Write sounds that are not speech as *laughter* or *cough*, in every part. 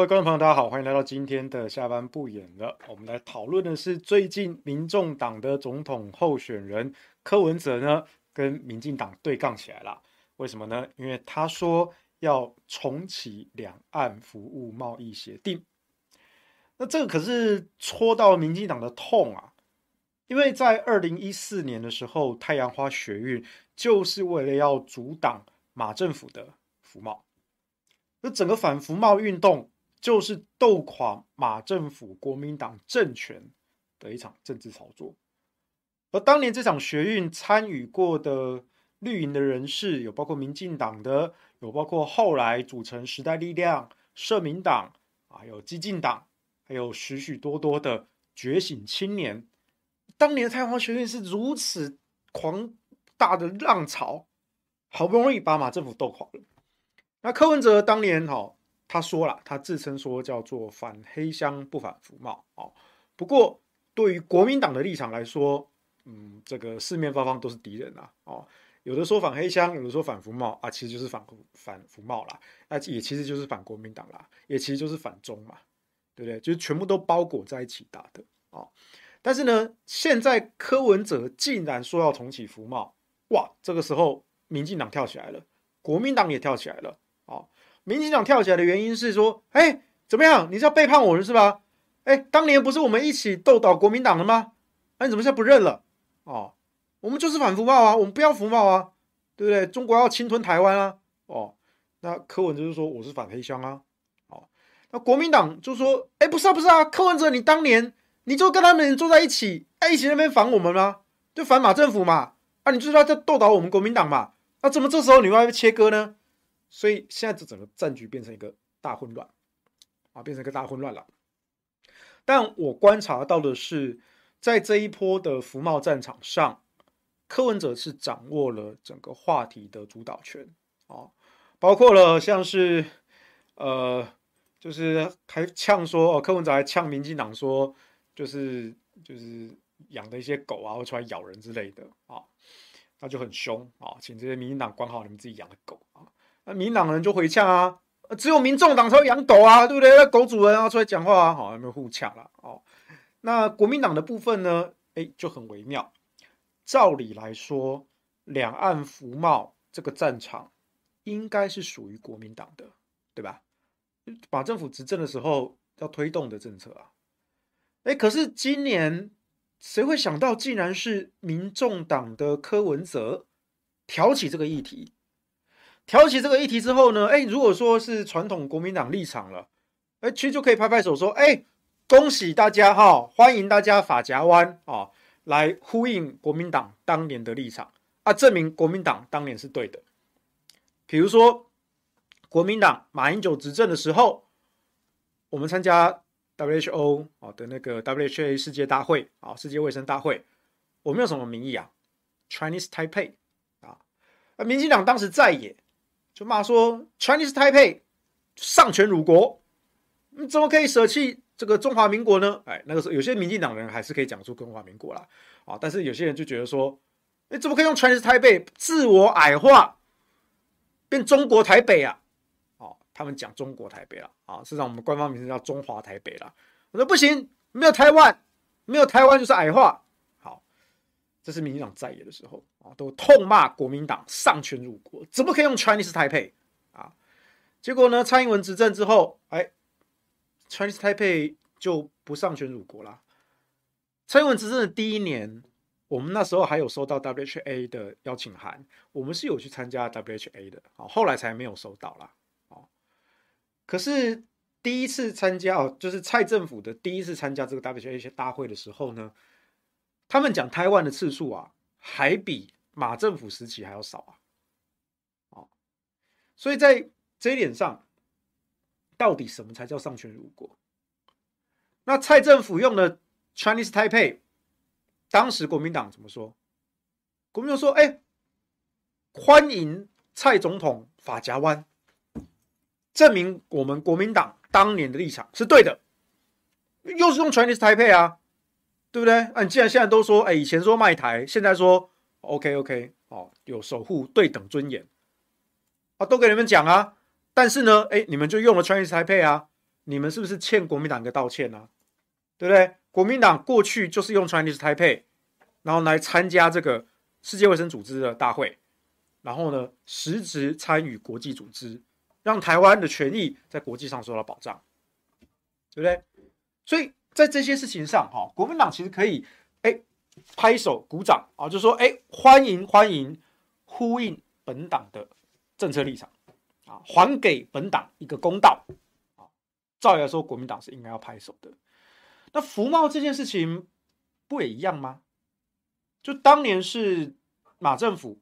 各位观众朋友，大家好，欢迎来到今天的下班不演了。我们来讨论的是最近民众党的总统候选人柯文哲呢，跟民进党对杠起来了。为什么呢？因为他说要重启两岸服务贸易协定。那这个可是戳到民进党的痛啊！因为在二零一四年的时候，太阳花学运就是为了要阻挡马政府的服贸，那整个反服贸运动。就是斗垮马政府、国民党政权的一场政治操作。而当年这场学运参与过的绿营的人士，有包括民进党的，有包括后来组成时代力量、社民党，还有激进党，还有许许多多的觉醒青年。当年的太阳花学运是如此狂大的浪潮，好不容易把马政府斗垮了。那柯文哲当年哈。他说了，他自称说叫做反黑箱不反服贸哦。不过对于国民党的立场来说，嗯，这个四面八方都是敌人啊哦。有的说反黑箱，有的说反服贸啊，其实就是反反服贸啦，那也其实就是反国民党啦，也其实就是反中嘛，对不对？就是全部都包裹在一起打的哦。但是呢，现在柯文哲竟然说要重启服贸，哇，这个时候民进党跳起来了，国民党也跳起来了哦。民进党跳起来的原因是说，哎，怎么样？你是要背叛我们是吧？哎，当年不是我们一起斗倒国民党的吗？哎，你怎么现在不认了？哦，我们就是反福报啊，我们不要福报啊，对不对？中国要侵吞台湾啊，哦，那柯文哲就说我是反黑箱啊，哦，那国民党就说，哎，不是啊，不是啊，柯文哲你当年你就跟他们坐在一起，哎，一起那边反我们吗？就反马政府嘛，啊，你就是要在斗倒我们国民党嘛，那怎么这时候你又要切割呢？所以现在这整个战局变成一个大混乱，啊，变成一个大混乱了。但我观察到的是，在这一波的福茂战场上，柯文哲是掌握了整个话题的主导权啊，包括了像是，呃，就是还呛说，哦，柯文哲还呛民进党说，就是就是养的一些狗啊会出来咬人之类的啊，那就很凶啊，请这些民进党管好你们自己养的狗啊。民党人就回呛啊，只有民众党才会养狗啊，对不对？那狗主人啊出来讲话啊，好，有没有互呛了？哦，那国民党的部分呢？哎，就很微妙。照理来说，两岸服贸这个战场应该是属于国民党的，对吧？马政府执政的时候要推动的政策啊。哎，可是今年谁会想到，竟然是民众党的柯文哲挑起这个议题？挑起这个议题之后呢，哎，如果说是传统国民党立场了，哎，其实就可以拍拍手说，哎，恭喜大家哈，欢迎大家法夹弯啊，来呼应国民党当年的立场啊，证明国民党当年是对的。比如说，国民党马英九执政的时候，我们参加 WHO 啊的那个 WHA 世界大会啊，世界卫生大会，我们有什么名义啊？Chinese Taipei 啊，啊，民进党当时在野。就骂说 Chinese Taipei 丧权辱国，你怎么可以舍弃这个中华民国呢？哎，那个时候有些民进党人还是可以讲出中华民国啦，啊，但是有些人就觉得说，你怎么可以用 Chinese Taipei 自我矮化，变中国台北啊？哦，他们讲中国台北了啊，实际上我们官方名字叫中华台北了。我说不行，没有台湾，没有台湾就是矮化。这是民进党在野的时候啊，都痛骂国民党丧权辱国，怎么可以用 Chinese Taipei 啊？结果呢，蔡英文执政之后，哎，Chinese Taipei 就不丧权辱国了。蔡英文执政的第一年，我们那时候还有收到 WHA 的邀请函，我们是有去参加 WHA 的啊，后来才没有收到啦。啊。可是第一次参加哦，就是蔡政府的第一次参加这个 WHA 大会的时候呢。他们讲台湾的次数啊，还比马政府时期还要少啊，哦，所以在这一点上，到底什么才叫丧权辱国？那蔡政府用的 Chinese Taipei，当时国民党怎么说？国民党说：“哎，欢迎蔡总统法夹弯，证明我们国民党当年的立场是对的。”又是用 Chinese Taipei 啊。对不对？啊，你既然现在都说，哎，以前说卖台，现在说 OK OK，哦，有守护对等尊严，啊，都给你们讲啊。但是呢，哎，你们就用了 Chinese Taipei 啊，你们是不是欠国民党一个道歉呢、啊？对不对？国民党过去就是用 Chinese Taipei，然后来参加这个世界卫生组织的大会，然后呢，实质参与国际组织，让台湾的权益在国际上受到保障，对不对？所以在这些事情上，哈，国民党其实可以，哎，拍手鼓掌啊，就说，哎，欢迎欢迎，呼应本党的政策立场，啊，还给本党一个公道，啊，照理来说，国民党是应该要拍手的。那服贸这件事情不也一样吗？就当年是马政府，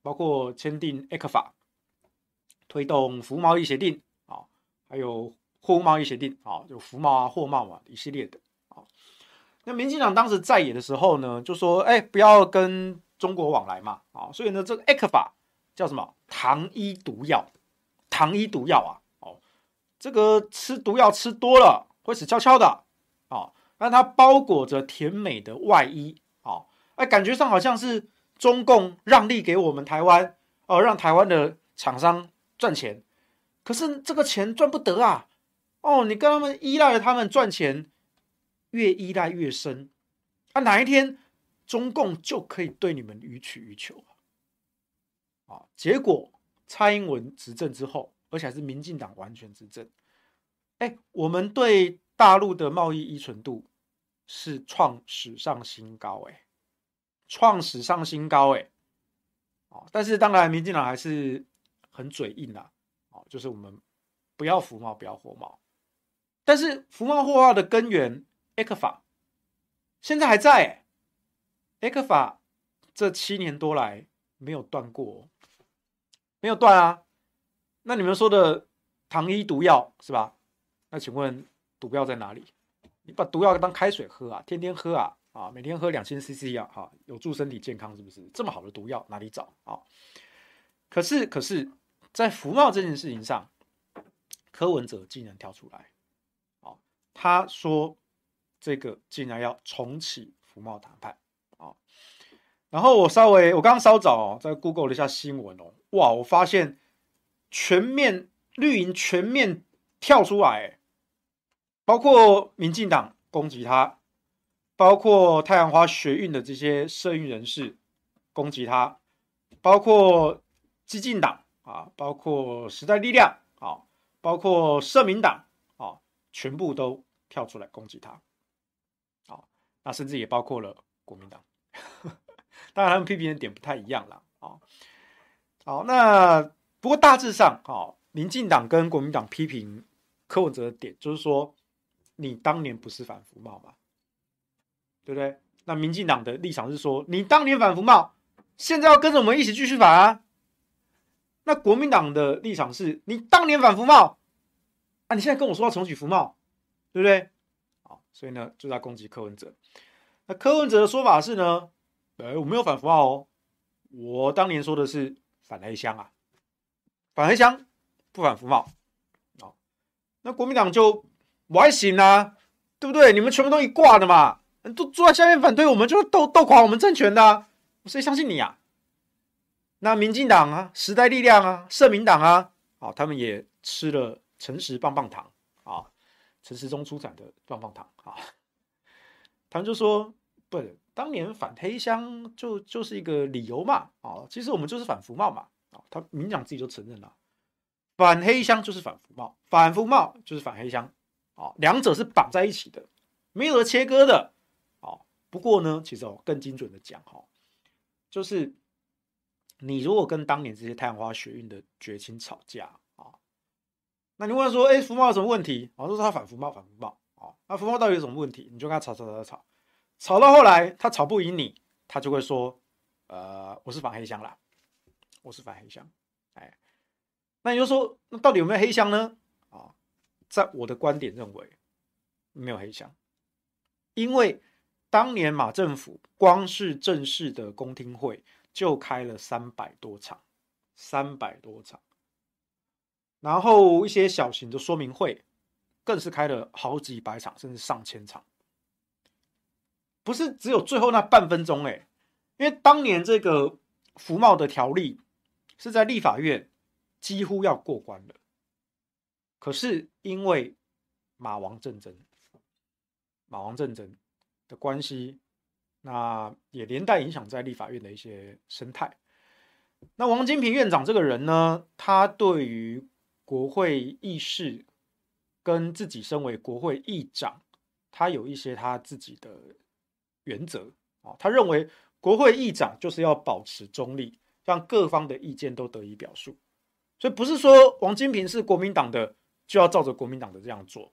包括签订 ECFA，推动服贸易协定啊，还有货物贸易协定啊，就服贸啊、货贸啊一系列的啊。那民进党当时在野的时候呢，就说：“哎，不要跟中国往来嘛啊。”所以呢，这个 ECFA 叫什么？糖衣毒药，糖衣毒药啊！哦，这个吃毒药吃多了会死翘翘的。啊，但它包裹着甜美的外衣，啊，哎，感觉上好像是中共让利给我们台湾，哦，让台湾的厂商赚钱，可是这个钱赚不得啊，哦，你跟他们依赖着他们赚钱，越依赖越深，啊，哪一天中共就可以对你们予取予求啊，结果蔡英文执政之后，而且还是民进党完全执政，哎，我们对。大陆的贸易依存度是创史上新高，哎，创史上新高，哎，但是当然，民进党还是很嘴硬啦，就是我们不要服贸，不要货贸，但是福茂货贸的根源，ECFA 现在还在，ECFA 这七年多来没有断过，没有断啊，那你们说的糖衣毒药是吧？那请问？毒药在哪里？你把毒药当开水喝啊，天天喝啊，啊，每天喝两千 CC 啊，哈，有助身体健康，是不是？这么好的毒药哪里找啊？可是，可是，在福茂这件事情上，柯文哲竟然跳出来，他说这个竟然要重启服贸谈判啊。然后我稍微，我刚刚稍早哦，在 Google 了一下新闻哦，哇，我发现全面绿营全面跳出来。包括民进党攻击他，包括太阳花学运的这些社运人士攻击他，包括激进党啊，包括时代力量啊，包括社民党啊，全部都跳出来攻击他。啊，那甚至也包括了国民党，*laughs* 当然他们批评的点不太一样了啊。好，那不过大致上啊，民进党跟国民党批评柯文哲的点就是说。你当年不是反服贸吗？对不对？那民进党的立场是说，你当年反服贸，现在要跟着我们一起继续反啊。那国民党的立场是，你当年反服贸，啊，你现在跟我说要重启服贸，对不对？好，所以呢，就在攻击柯文哲。那柯文哲的说法是呢，呃，我没有反服贸哦，我当年说的是反黑箱啊，反黑箱不反服贸。好，那国民党就。我还行啊，对不对？你们全部都一挂的嘛，都坐在下面反对我们，就斗斗垮我们政权的啊，谁相信你啊？那民进党啊，时代力量啊，社民党啊，啊，他们也吃了诚实棒棒糖啊，陈时中出产的棒棒糖啊，他们就说，不，当年反黑箱就就是一个理由嘛，啊，其实我们就是反服贸嘛，啊，他民进党自己就承认了，反黑箱就是反服贸，反服贸就是反黑箱。啊，两者是绑在一起的，没有得切割的。啊，不过呢，其实哦，更精准的讲哈，就是你如果跟当年这些太阳花学运的绝亲吵架，那你问说，哎，福茂有什么问题？啊，都是他反福茂，反福茂。啊，那福茂到底有什么问题？你就跟他吵吵吵吵吵，到后来他吵不赢你，他就会说，呃，我是反黑箱啦，我是反黑箱。哎，那你就说，那到底有没有黑箱呢？啊在我的观点认为，没有黑箱，因为当年马政府光是正式的公听会就开了三百多场，三百多场，然后一些小型的说明会更是开了好几百场，甚至上千场，不是只有最后那半分钟哎，因为当年这个服贸的条例是在立法院几乎要过关的。可是因为马王政争，马王政争的关系，那也连带影响在立法院的一些生态。那王金平院长这个人呢，他对于国会议事跟自己身为国会议长，他有一些他自己的原则啊。他认为国会议长就是要保持中立，让各方的意见都得以表述。所以不是说王金平是国民党的就要照着国民党的这样做。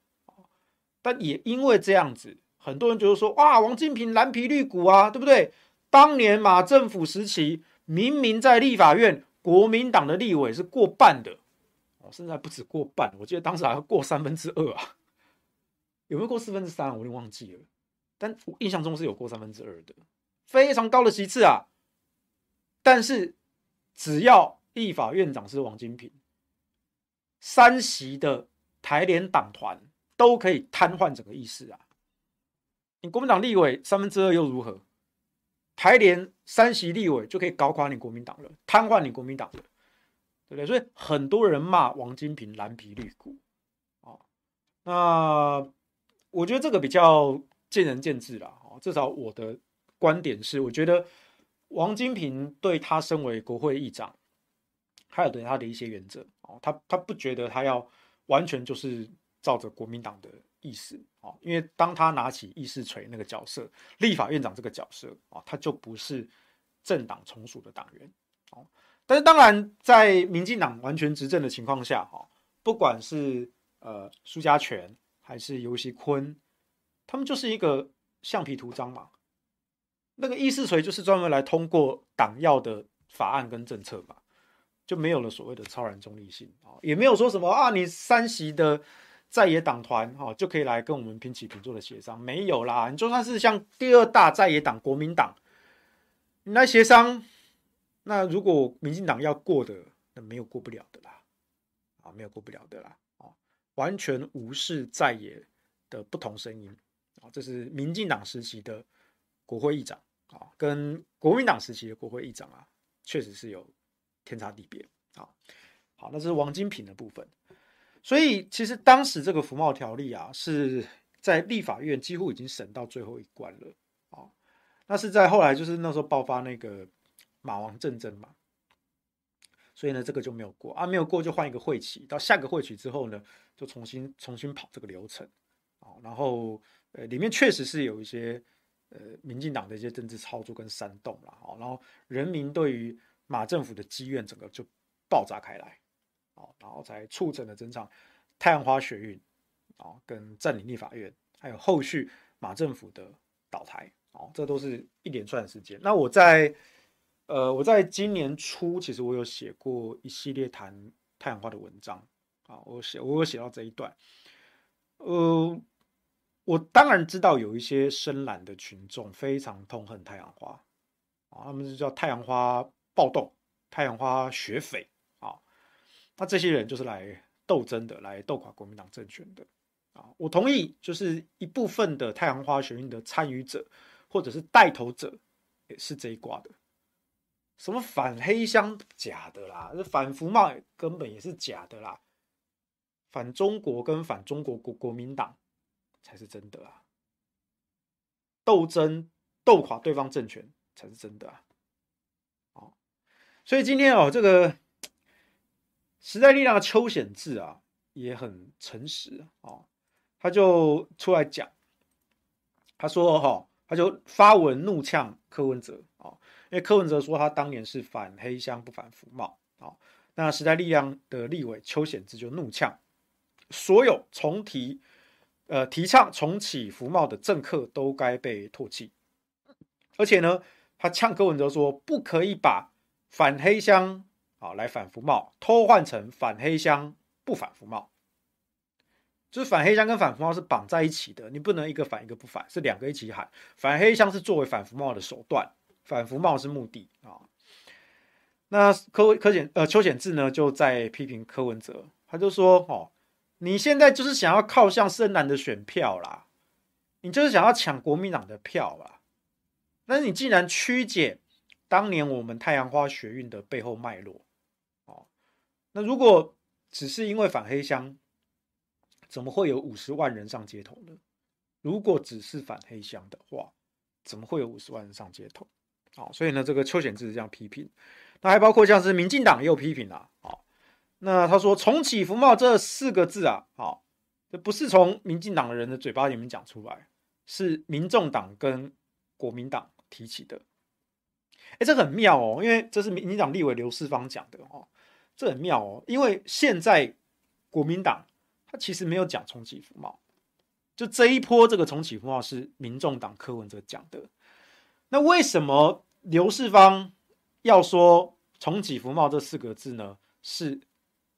但也因为这样子，很多人觉得说哇，王金平蓝皮绿骨啊，对不对？当年马政府时期。明明在立法院，国民党的立委是过半的，哦，甚至还不止过半，我记得当时还要过三分之二啊，有没有过四分之三？我有点忘记了，但我印象中是有过三分之二的，非常高的席次啊。但是只要立法院长是王金平，三席的台联党团都可以瘫痪整个议事啊。你国民党立委三分之二又如何？台联三席立委就可以搞垮你国民党了，瘫痪你国民党了，对不对？所以很多人骂王金平蓝皮绿骨啊，那我觉得这个比较见仁见智啦。啊。至少我的观点是，我觉得王金平对他身为国会议长，还有对他的一些原则哦，他他不觉得他要完全就是照着国民党的。意思哦，因为当他拿起议事锤那个角色，立法院长这个角色啊，他就不是政党从属的党员哦。但是当然，在民进党完全执政的情况下，哈，不管是呃苏家全还是游锡坤，他们就是一个橡皮图章嘛。那个议事锤就是专门来通过党要的法案跟政策嘛，就没有了所谓的超然中立性啊，也没有说什么啊，你三席的。在野党团哈就可以来跟我们平起平坐的协商，没有啦。你就算是像第二大在野党国民党，你来协商，那如果民进党要过的，那没有过不了的啦，啊，没有过不了的啦，啊，完全无视在野的不同声音啊，这是民进党时期的国会议长啊，跟国民党时期的国会议长啊，确实是有天差地别啊。好，那这是王金平的部分。所以，其实当时这个服贸条例啊，是在立法院几乎已经审到最后一关了啊。那是在后来，就是那时候爆发那个马王政争嘛，所以呢，这个就没有过啊，没有过就换一个会期，到下个会期之后呢，就重新重新跑这个流程啊。然后，呃，里面确实是有一些呃民进党的一些政治操作跟煽动了啊。然后，人民对于马政府的积怨整个就爆炸开来。然后才促成了整场太阳花学运啊，跟占领立法院，还有后续马政府的倒台，哦，这都是一连串的事件。那我在呃，我在今年初，其实我有写过一系列谈太阳花的文章啊，我写我有写到这一段。呃，我当然知道有一些深蓝的群众非常痛恨太阳花啊，他们是叫太阳花暴动、太阳花学匪啊。那这些人就是来斗争的，来斗垮国民党政权的啊！我同意，就是一部分的太阳花学运的参与者或者是带头者也是这一挂的。什么反黑箱假的啦，反服贸根本也是假的啦，反中国跟反中国国国民党才是真的啊！斗争斗垮对方政权才是真的啊！哦，所以今天哦，这个。时代力量的邱显智啊，也很诚实啊、他就出来讲，他说哈、哦，他就发文怒呛柯文哲啊、哦，因为柯文哲说他当年是反黑箱不反服贸好、那时代力量的立委邱显智就怒呛，所有重提呃提倡重启服贸的政客都该被唾弃，而且呢，他呛柯文哲说不可以把反黑箱。好，来反服贸，偷换成反黑箱不反服贸，就是反黑箱跟反服贸是绑在一起的，你不能一个反一个不反，是两个一起喊。反黑箱是作为反服贸的手段，反服贸是目的啊。那柯柯显呃邱显智呢就在批评柯文哲，他就说哦，你现在就是想要靠向深蓝的选票啦，你就是想要抢国民党的票啦，那你既然曲解当年我们太阳花学运的背后脉络。哦那如果只是因为反黑箱，怎么会有五十万人上街头呢？如果只是反黑箱的话，怎么会有五十万人上街头？好，所以呢，这个邱显智这样批评。那还包括像是民进党也有批评啦。好，那他说“重启服贸”这四个字啊，好，这不是从民进党的人的嘴巴里面讲出来，是民众党跟国民党提起的。哎，这很妙哦，因为这是民进党立委刘世芳讲的哦，这很妙哦，因为现在国民党他其实没有讲重启服贸，就这一波这个重启服贸是民众党柯文哲讲的。那为什么刘世芳要说重启服贸这四个字呢？是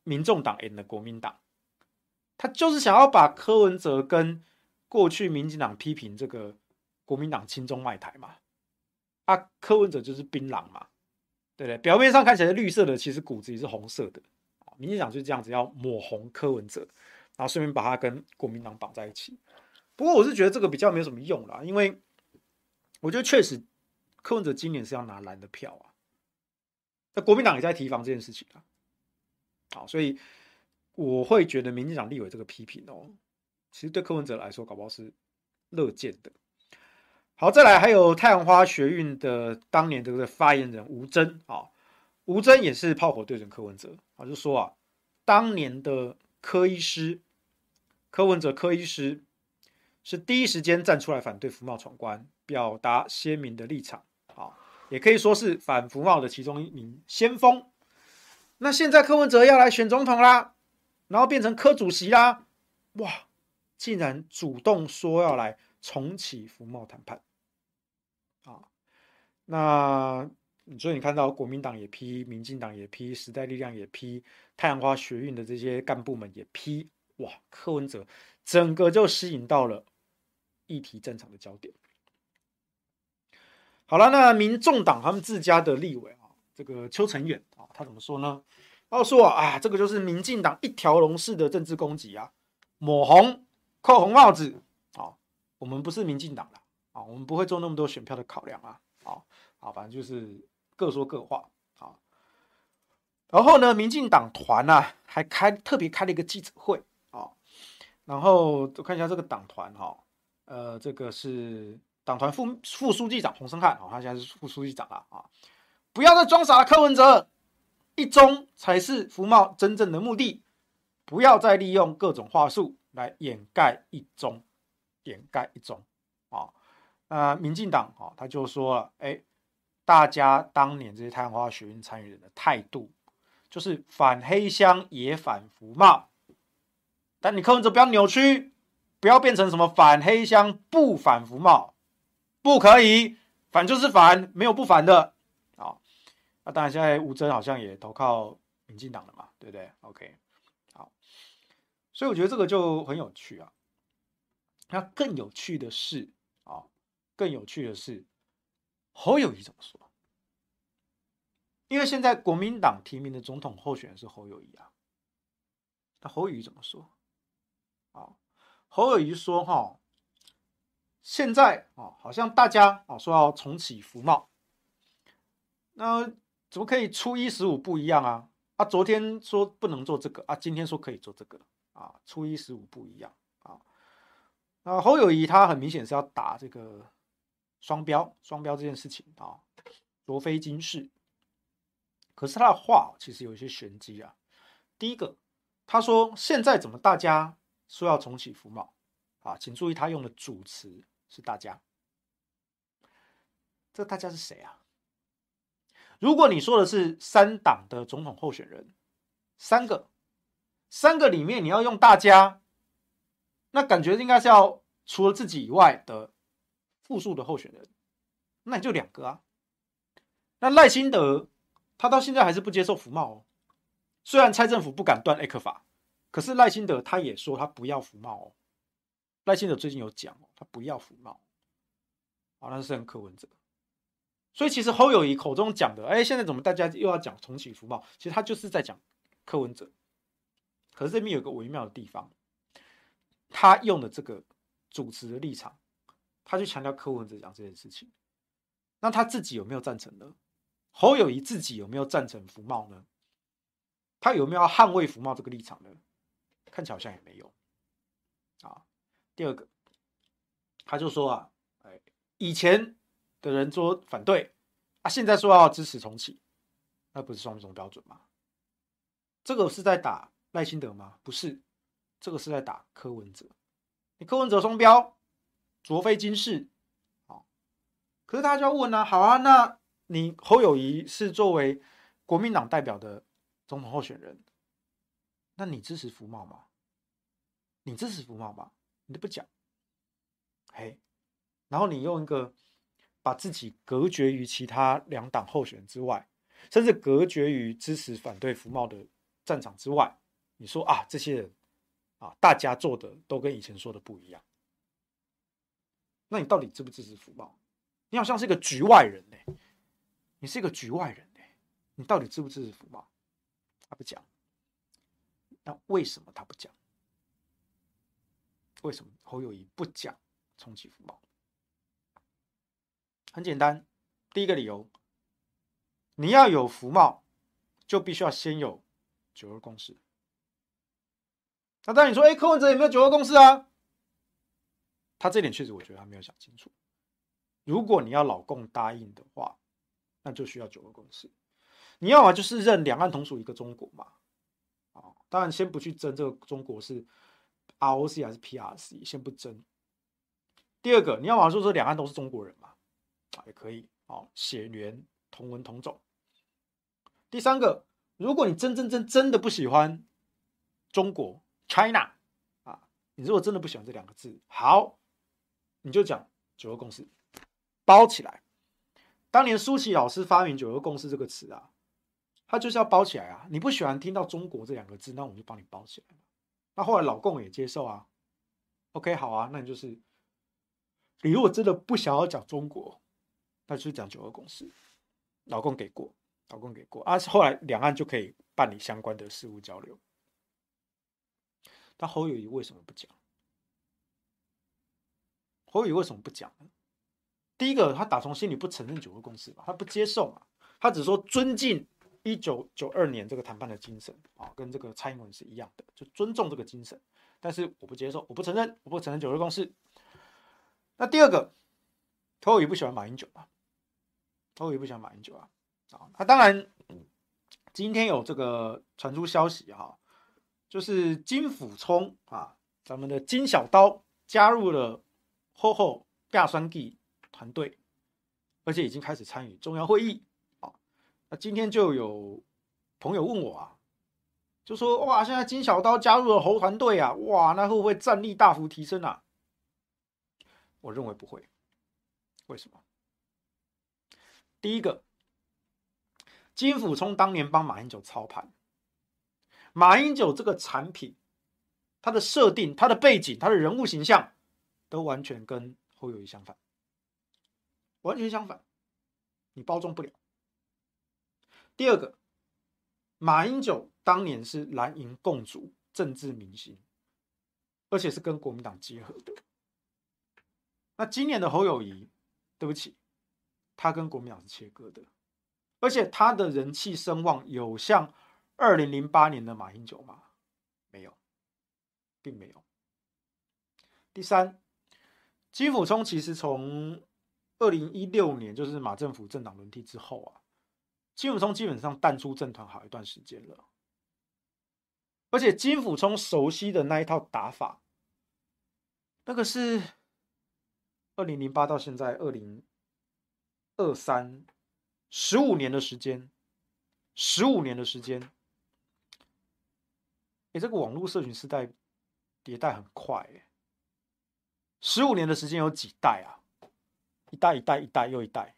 民众党 and 国民党，他就是想要把柯文哲跟过去民进党批评这个国民党亲中卖台嘛。啊，柯文哲就是槟榔嘛，对不对？表面上看起来绿色的，其实骨子里是红色的。民进党就是这样子，要抹红柯文哲，然后顺便把他跟国民党绑在一起。不过我是觉得这个比较没有什么用啦，因为我觉得确实柯文哲今年是要拿蓝的票啊。那国民党也在提防这件事情啊。好，所以我会觉得民进党立委这个批评哦，其实对柯文哲来说，搞不好是乐见的。好，再来还有太阳花学运的当年的这个发言人吴峥啊，吴峥也是炮火对准柯文哲啊，就说啊，当年的柯医师，柯文哲柯医师是第一时间站出来反对服贸闯关，表达鲜明的立场啊，也可以说是反服贸的其中一名先锋。那现在柯文哲要来选总统啦，然后变成柯主席啦，哇，竟然主动说要来。重启服贸谈判，啊，那所以你看到国民党也批，民进党也批，时代力量也批，太阳花学运的这些干部们也批，哇，柯文哲整个就吸引到了议题战场的焦点。好了，那民众党他们自家的立委啊，这个邱成远啊，他怎么说呢？他说啊，这个就是民进党一条龙式的政治攻击啊，抹红、扣红帽子啊。我们不是民进党的啊，我们不会做那么多选票的考量啊，啊啊，反正就是各说各话啊。然后呢，民进党团呢还开特别开了一个记者会啊，然后我看一下这个党团哈，呃，这个是党团副副书记长洪申翰，他现在是副书记长了啊，不要再装傻了，柯文哲，一中才是福茂真正的目的，不要再利用各种话术来掩盖一中。掩盖一中，啊，呃民进党啊，他就说了，哎，大家当年这些太阳花学运参与人的态度，就是反黑箱也反福茂，但你柯文哲不要扭曲，不要变成什么反黑箱不反福茂，不可以，反就是反，没有不反的，啊，那当然现在吴峥好像也投靠民进党了嘛，对不对？OK，好，所以我觉得这个就很有趣啊。那更有趣的是啊，更有趣的是侯友宜怎么说？因为现在国民党提名的总统候选人是侯友宜啊。那侯友宜怎么说？啊，侯友宜说哈，现在啊，好像大家啊说要重启服贸，那怎么可以初一十五不一样啊？啊，昨天说不能做这个啊，今天说可以做这个啊，初一十五不一样。啊，那侯友谊他很明显是要打这个双标，双标这件事情啊，罗非京事。可是他的话其实有一些玄机啊。第一个，他说现在怎么大家说要重启服贸啊？请注意他用的主词是大家。这大家是谁啊？如果你说的是三党的总统候选人，三个，三个里面你要用大家。那感觉应该是要除了自己以外的复数的候选人，那你就两个啊。那赖清德他到现在还是不接受服贸哦，虽然蔡政府不敢断 ECFA，可是赖清德他也说他不要服贸哦。赖清德最近有讲哦，他不要服贸。好，那是很柯文哲。所以其实侯友谊口中讲的，哎，现在怎么大家又要讲重启服贸？其实他就是在讲柯文哲。可是这边有个微妙的地方。他用的这个主持的立场，他就强调柯文哲讲这件事情，那他自己有没有赞成呢？侯友谊自己有没有赞成服贸呢？他有没有要捍卫服贸这个立场呢？看起来好像也没有。第二个，他就说啊，哎，以前的人说反对啊，现在说要支持重启，那不是双重标准吗？这个是在打赖清德吗？不是，这个是在打柯文哲。你柯文哲双标，卓非金氏，好，可是大家就要问啊，好啊，那你侯友谊是作为国民党代表的总统候选人，那你支持服贸吗？你支持服贸吗？你都不讲，嘿，然后你用一个把自己隔绝于其他两党候选人之外，甚至隔绝于支持反对服贸的战场之外，你说啊，这些人啊，大家做的都跟以前说的不一样，那你到底支不支持服贸？你好像是一个局外人呢，你是一个局外人呢，你到底支不支持服贸？他不讲，那为什么他不讲？为什么侯友宜不讲重启服贸？很简单，第一个理由，你要有福茂，就必须要先有九二共识。那当然你说，哎，柯文哲有没有九二共识啊？他这点确实，我觉得他没有想清楚。如果你要老共答应的话，那就需要九二共识。你要么就是认两岸同属一个中国嘛，啊，当然先不去争这个中国是。ROC 还是 PRC，先不争。第二个，你要往说说两岸都是中国人嘛，啊，也可以，哦，血缘同文同种。第三个，如果你真真真真的不喜欢中国 China 啊，你如果真的不喜欢这两个字，好，你就讲九二共识，包起来。当年苏起老师发明九二共识这个词啊，他就是要包起来啊。你不喜欢听到中国这两个字，那我们就帮你包起来。那后来老共也接受啊，OK 好啊，那你就是，你如果真的不想要讲中国，那就是讲九二共识，老共给过，老共给过啊，后来两岸就可以办理相关的事务交流。但侯友谊为什么不讲？侯友谊为什么不讲？第一个，他打从心里不承认九二共识吧，他不接受嘛，他只说尊敬。一九九二年这个谈判的精神啊，跟这个蔡英文是一样的，就尊重这个精神。但是我不接受，我不承认，我不承认九二共识。那第二个，侯友宜不喜欢马英九啊，侯友宜不喜欢马英九啊。啊，那当然，今天有这个传出消息哈，就是金溥聪啊，咱们的金小刀加入了厚厚亚酸 G 团队，而且已经开始参与重要会议。那今天就有朋友问我啊，就说哇，现在金小刀加入了侯团队啊，哇，那会不会战力大幅提升啊？我认为不会，为什么？第一个，金溥聪当年帮马英九操盘，马英九这个产品，它的设定、它的背景、它的人物形象，都完全跟侯友谊相反，完全相反，你包装不了。第二个，马英九当年是蓝营共主政治明星，而且是跟国民党结合的。那今年的侯友谊，对不起，他跟国民党是切割的，而且他的人气声望有像二零零八年的马英九吗？没有，并没有。第三，金溥聪其实从二零一六年，就是马政府政党轮替之后啊。金溥聪基本上淡出政坛好一段时间了，而且金溥聪熟悉的那一套打法，那个是二零零八到现在二零二三十五年的时间，十五年的时间，哎，这个网络社群时代迭代很快哎，十五年的时间有几代啊？一代一代一代又一代。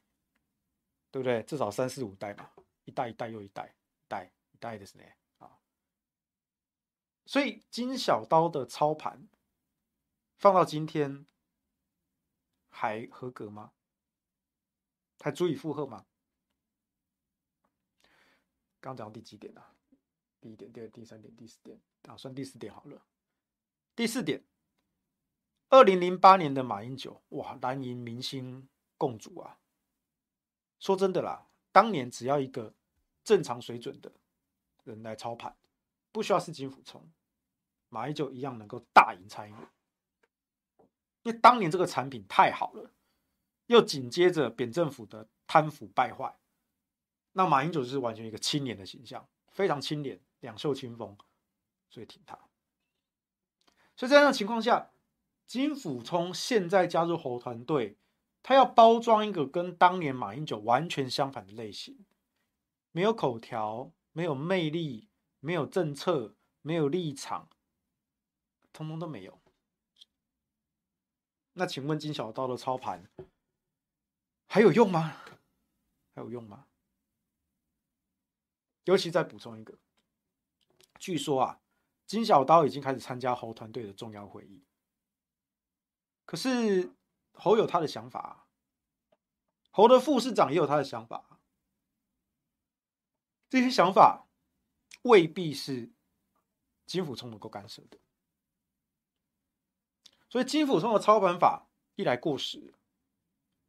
对不对？至少三四五代嘛，一代一代又一代，一代一代的是呢啊。所以金小刀的操盘放到今天还合格吗？还足以负荷吗？刚讲到第几点啊？第一点、第二、第三点、第四点，打算第四点好了。第四点，二零零八年的马英九，哇，蓝营明星共主啊！说真的啦，当年只要一个正常水准的人来操盘，不需要是金溥聪，马英九一样能够大赢蔡英文。因为当年这个产品太好了，又紧接着扁政府的贪腐败坏，那马英九就是完全一个清廉的形象，非常清廉，两袖清风，所以挺他。所以在这样的情况下，金溥聪现在加入侯团队，他要包装一个跟当年马英九完全相反的类型，没有口条，没有魅力，没有政策，没有立场，通通都没有。那请问金小刀的操盘还有用吗？还有用吗？尤其再补充一个，据说啊。金小刀已经开始参加侯团队的重要会议，可是侯有他的想法，侯的副市长也有他的想法，这些想法未必是金溥聪能够干涉的，所以金溥聪的操盘法一来过时，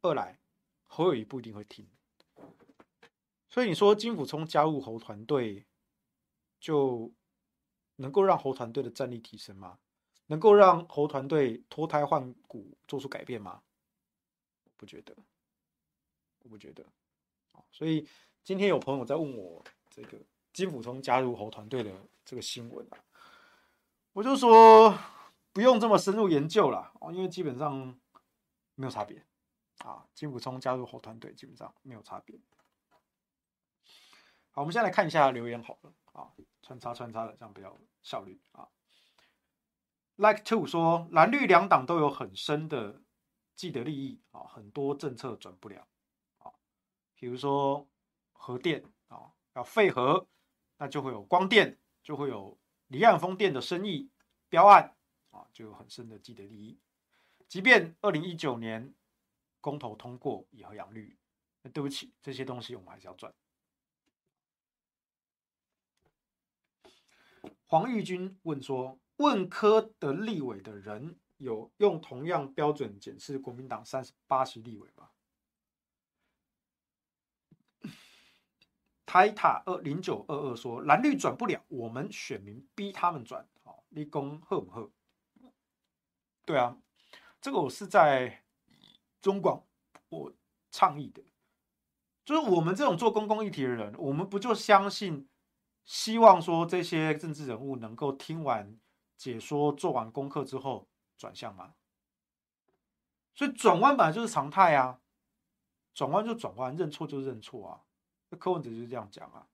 二来侯友宜不一定会听，所以你说金溥聪加入侯团队就？能够让侯团队的战力提升吗？能够让侯团队脱胎换骨做出改变吗？我不觉得，我不觉得。所以今天有朋友在问我这个金溥聪加入侯团队的这个新闻啊，我就说不用这么深入研究了啊，因为基本上没有差别啊。金溥聪加入侯团队基本上没有差别。好，我们先来看一下留言好了啊。穿插穿插的，这样比较效率啊。Like Two 说，蓝绿两党都有很深的既得利益啊，很多政策转不了啊。比如说核电啊，要废核，那就会有光电，就会有离岸风电的生意标案啊，就有很深的既得利益。即便二零一九年公投通过以核养绿，那对不起，这些东西我们还是要赚。黄玉军问说：“问科的立委的人有用同样标准检视国民党三十八席立委吗？”台塔二零九二二说：“蓝绿转不了，我们选民逼他们转。”好，立功贺不贺？对啊，这个我是在中广我倡议的，就是我们这种做公共议题的人，我们不就相信？希望说这些政治人物能够听完解说、做完功课之后转向吗？所以转弯本来就是常态啊，转弯就转弯，认错就认错啊。那柯文哲就是这样讲啊。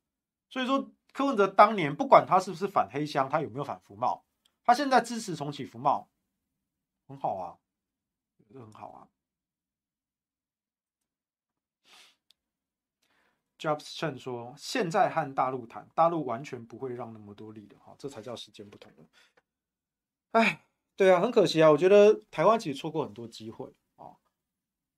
所以说柯文哲当年不管他是不是反黑箱，他有没有反服贸，他现在支持重启服贸，很好啊，很好啊。Jobs Chen 说：“现在和大陆谈，大陆完全不会让那么多利的，哈，这才叫时间不同了。哎，对啊，很可惜啊，我觉得台湾其实错过很多机会啊，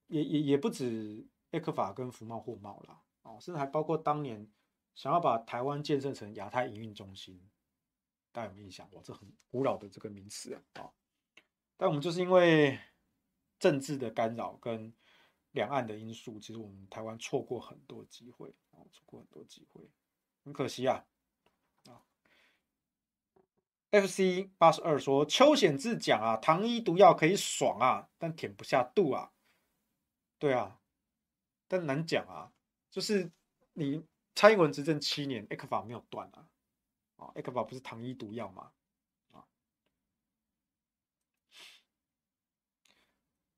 也也也不止 ECFA 跟福茂货贸啦，啊，甚至还包括当年想要把台湾建设成亚太营运中心，大家有没有印象？哇，这很古老的这个名词啊，但我们就是因为政治的干扰跟。”两岸的因素，其实我们台湾错过很多机会啊，错过很多机会，很可惜。啊，FC 八十二说邱显志讲啊，糖衣毒药可以爽啊，但舔不下肚啊。对啊，但难讲啊，就是你蔡英文执政七年，ECFA 没有断啊，啊，ECFA 不是糖衣毒药吗啊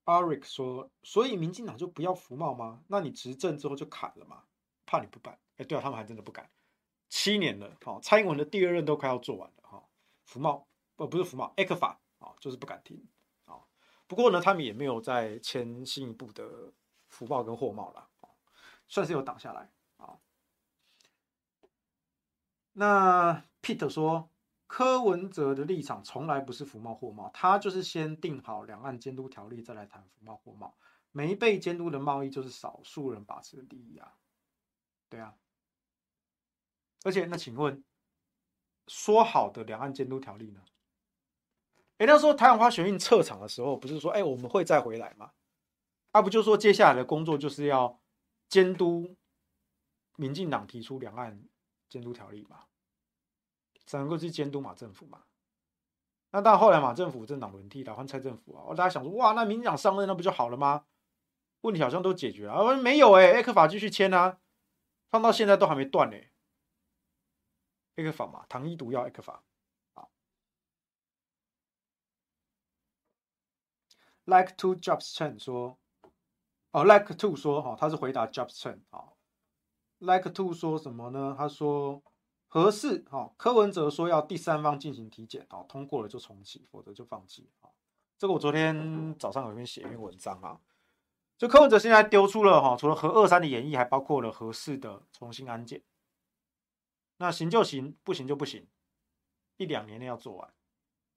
？Eric 说：“所以民进党就不要服贸吗？那你执政之后就砍了吗？怕你不办？哎，对啊，他们还真的不敢。七年了，好，蔡英文的第二任都快要做完，服贸不不是服贸，ECFA 啊，就是不敢停啊。不过呢，他们也没有再签进一步的服贸跟货贸了，算是有挡下来啊。那 Peter 说。”柯文哲的立场从来不是服贸货贸，他就是先定好两岸监督条例，再来谈服贸货贸。没被监督的贸易就是少数人把持的利益啊，对啊。而且那请问，说好的两岸监督条例呢？哎，那时候台湾花学运撤场的时候，不是说哎我们会再回来吗？啊，不就说接下来的工作就是要监督民进党提出两岸监督条例吗？才能够去监督马政府嘛？那到后来马政府政党轮替了，换蔡政府啊，大家想说，哇，那民进党上任那不就好了吗？问题好像都解决了啊？没有哎、欸，ECFA 继续签啊，放到现在都还没断呢、ECFA 嘛，糖衣毒药 ECFA 啊。Like to Jobs Chen 说，哦，Like to 说哈，他是回答 Jobs Chen 啊。Like to 说什么呢？他说。合适，哈，柯文哲说要第三方进行体检，好，通过了就重启，否则就放弃。啊，这个我昨天早上有一篇写一篇文章啊，就柯文哲现在丢出了哈，除了核二三的演绎，还包括了合适的重新安检。那行就行，不行就不行，一两年内要做完。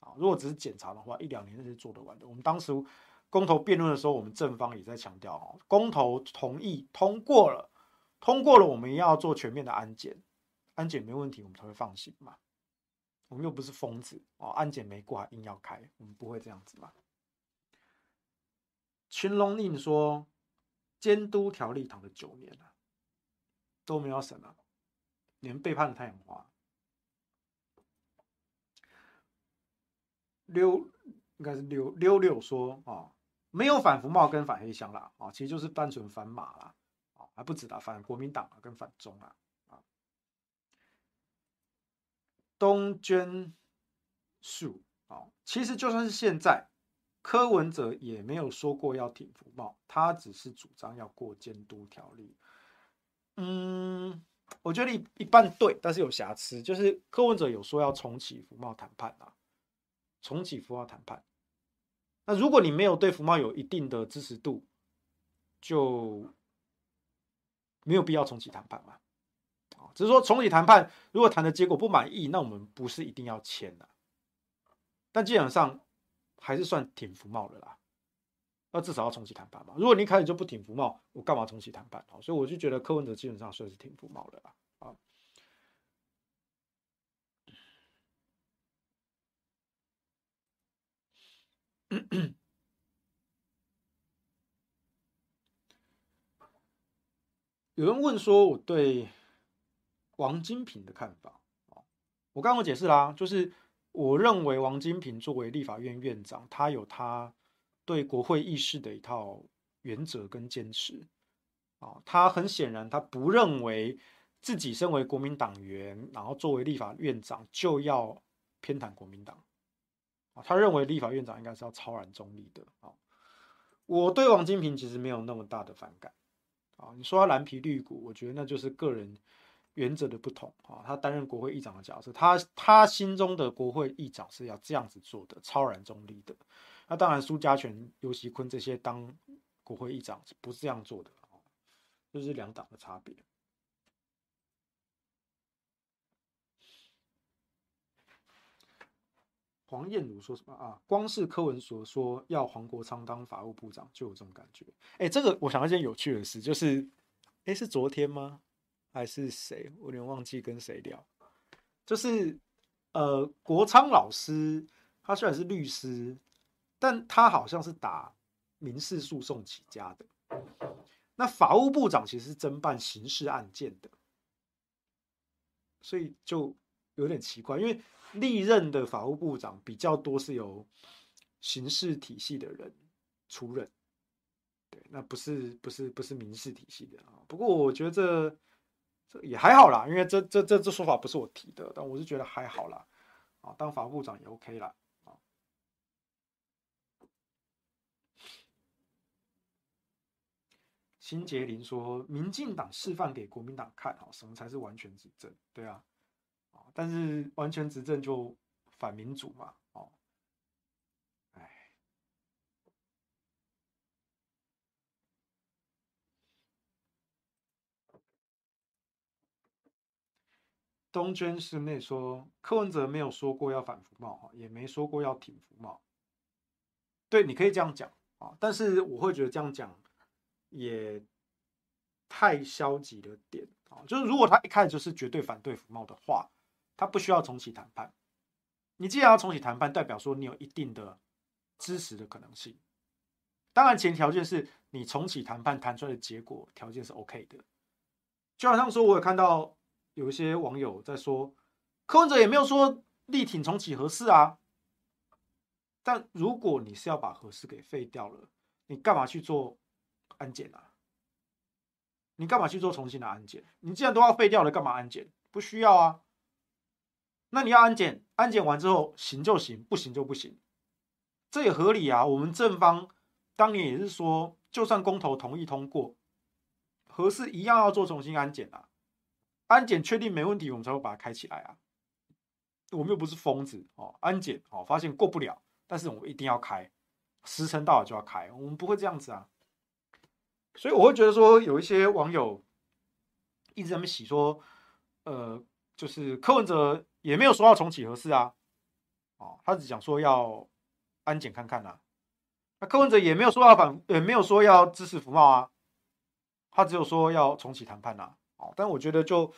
啊，如果只是检查的话，一两年内是做得完的。我们当时公投辩论的时候，我们正方也在强调，哈，公投同意通过了，通过了，我们要做全面的安检。安检没问题，我们才会放行嘛。我们又不是疯子哦，安检没过还硬要开，我们不会这样子嘛。群龙令说，监督条例躺了九年了，都没有审了，连背叛了太阳花。溜应该是溜溜溜说啊，没有反服贸跟反黑箱啦啊，其实就是单纯反马啦啊，还不止啦，反国民党啊跟反中啊。东娟树啊，其实就算是现在，柯文哲也没有说过要挺服贸，他只是主张要过监督条例。嗯，我觉得一一半对，但是有瑕疵，就是柯文哲有说要重启服贸谈判啊，重启福茂谈判。那如果你没有对服贸有一定的支持度，就没有必要重启谈判嘛。只是说重启谈判，如果谈的结果不满意，那我们不是一定要签的。但基本上还是算挺福茂的啦。那至少要重启谈判嘛。如果你一开始就不挺服贸，我干嘛重启谈判？所以我就觉得柯文哲基本上算是挺服贸的啦。啊，*clears throat* 有人问说我对。王金平的看法，我刚刚解释啦，就是我认为王金平作为立法院院长，他有他对国会议事的一套原则跟坚持，啊，他很显然他不认为自己身为国民党员，然后作为立法院长就要偏袒国民党，啊，他认为立法院长应该是要超然中立的，啊，我对王金平其实没有那么大的反感，啊，你说他蓝皮绿骨，我觉得那就是个人。原则的不同啊，他担任国会议长的角色，他他心中的国会议长是要这样子做的，超然中立的。那当然，苏嘉全、游锡堃这些当国会议长是不是这样做的？就是两党的差别。黄燕如说什么啊？光是柯文所说要黄国昌当法务部长，就有这种感觉。哎，这个我想到一件有趣的事，就是，哎，是昨天吗？还是谁？我有点忘记跟谁聊。就是，呃，国昌老师，他虽然是律师，但他好像是打民事诉讼起家的。那法务部长其实是侦办刑事案件的，所以就有点奇怪，因为历任的法务部长比较多是由刑事体系的人出任，对，那不是不是不是民事体系的啊。不过我觉得这。这也还好啦，因为这这这这说法不是我提的，但我是觉得还好啦，啊，当法务部长也 OK 啦，辛杰林说，民进党示范给国民党看，哈，什么才是完全执政？对啊，啊，但是完全执政就反民主嘛。东娟室内说，柯文哲没有说过要反服贸，也没说过要挺服贸。对，你可以这样讲啊，但是我会觉得这样讲也太消极了点啊。就是如果他一开始就是绝对反对服贸的话，他不需要重启谈判。你既然要重启谈判，代表说你有一定的支持的可能性。当然，前提条件是你重启谈判谈出来的结果条件是 OK 的。就好像说，我有看到。有一些网友在说，柯文哲也没有说力挺重启核四啊，但如果你是要把核四给废掉了，你干嘛去做安检啊？你干嘛去做重新的安检？你既然都要废掉了，干嘛安检？不需要啊。那你要安检，安检完之后行就行，不行就不行，这也合理啊。我们正方当年也是说，就算公投同意通过，核四一样要做重新安检啊。安检确定没问题，我们才会把它开起来啊。我们又不是疯子哦，安检哦，发现过不了，但是我们一定要开，时辰到了就要开，我们不会这样子啊。所以我会觉得说，有一些网友一直在那边洗说，呃，就是柯文哲。也没有说要重启核四啊，哦，他只讲说要安检看看呐、啊。那柯文哲也没有说要反，也没有说要支持服贸啊，他只有说要重启谈判呐。哦，但我觉得就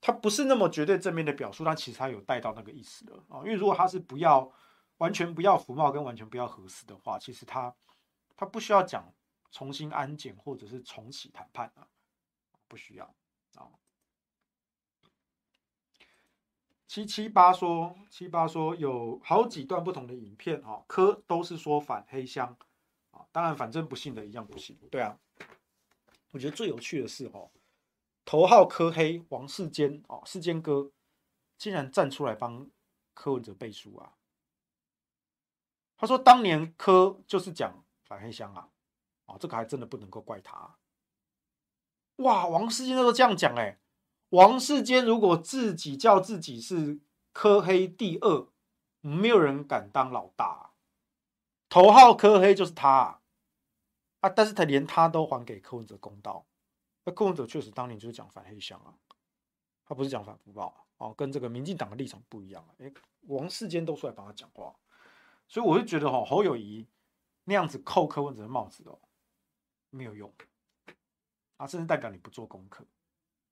他不是那么绝对正面的表述，但其实他有带到那个意思的啊。因为如果他是不要完全不要服贸跟完全不要核四的话，其实他他不需要讲重新安检或者是重启谈判啊，不需要啊。七七八说，七八说有好几段不同的影片啊，柯都是说反黑箱啊，当然反正不信的一样不信。对啊，我觉得最有趣的是哦，头号柯黑王世坚哦，世坚哥竟然站出来帮柯文哲背书啊！他说当年柯就是讲反黑箱啊，哦，这个还真的不能够怪他。哇，王世坚都这样讲哎。王世坚如果自己叫自己是柯黑第二，没有人敢当老大。头号柯黑就是他啊，但是他连他都还给柯文哲公道。那柯文哲确实当年就是讲反黑箱啊，他不是讲反福报哦，跟这个民进党的立场不一样啊。哎，王世坚都出来帮他讲话，所以我就觉得哈，侯友宜那样子扣柯文哲的帽子哦，没有用啊，甚至代表你不做功课。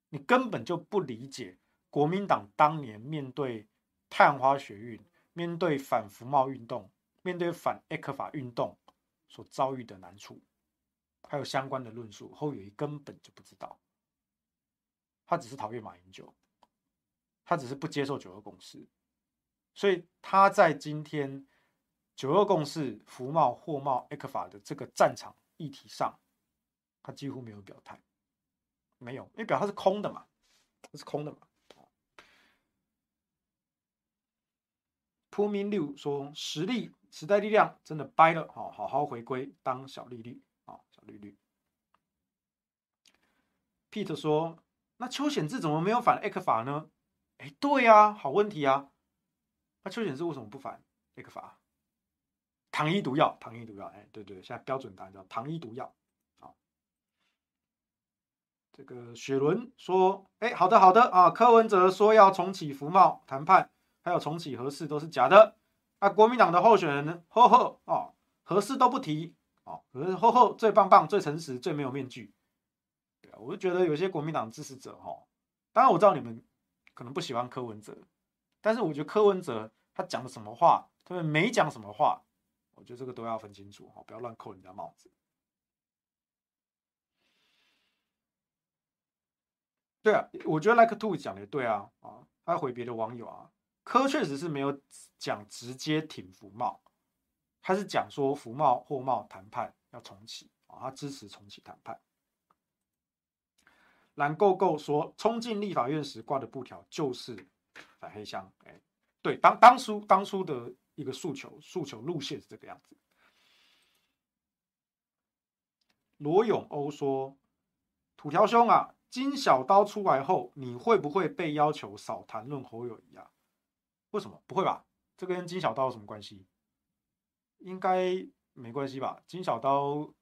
你根本就不理解国民党当年面对太阳花学运、面对反服贸运动、面对反 ECFA 运动所遭遇的难处，还有相关的论述，侯友宜根本就不知道。他只是讨厌马英九，他只是不接受九二共识，所以他在今天九二共识、服贸、货贸、ECFA 的这个战场议题上，他几乎没有表态。没有，因为表它是空的嘛，它是空的嘛。铺明六说实力时代力量真的掰了，好好好回归当小绿绿啊，小绿绿。Pete 说，那邱显志怎么没有反 ECFA 呢？哎，对呀，好问题啊。那邱显志为什么不反 ECFA？糖衣毒药，糖衣毒药，哎，对对，现在标准答案叫糖衣毒药。这个雪伦说：“哎，好的好的啊，柯文哲说要重启服贸谈判，还有重启核四都是假的啊。国民党的候选人呢，呵呵哦，核四都不提哦，呵呵最棒棒、最诚实、最没有面具。对啊，我就觉得有些国民党支持者哈、哦，当然我知道你们可能不喜欢柯文哲，但是我觉得柯文哲他讲的什么话，他们没讲什么话，我觉得这个都要分清楚哈，不要乱扣人家帽子。”对啊，我觉得 Like Two 讲的对啊，啊，他回别的网友啊，柯确实是没有讲直接挺服贸，他是讲说服贸货贸谈判要重启啊，他支持重启谈判。蓝够够说，冲进立法院时挂的布条就是反黑箱，哎，对，当当初当初的一个诉求诉求路线是这个样子。罗永欧说，土条兄啊。金小刀出来后，你会不会被要求少谈论侯友宜啊？为什么不会吧？这跟金小刀有什么关系？应该没关系吧？金小刀，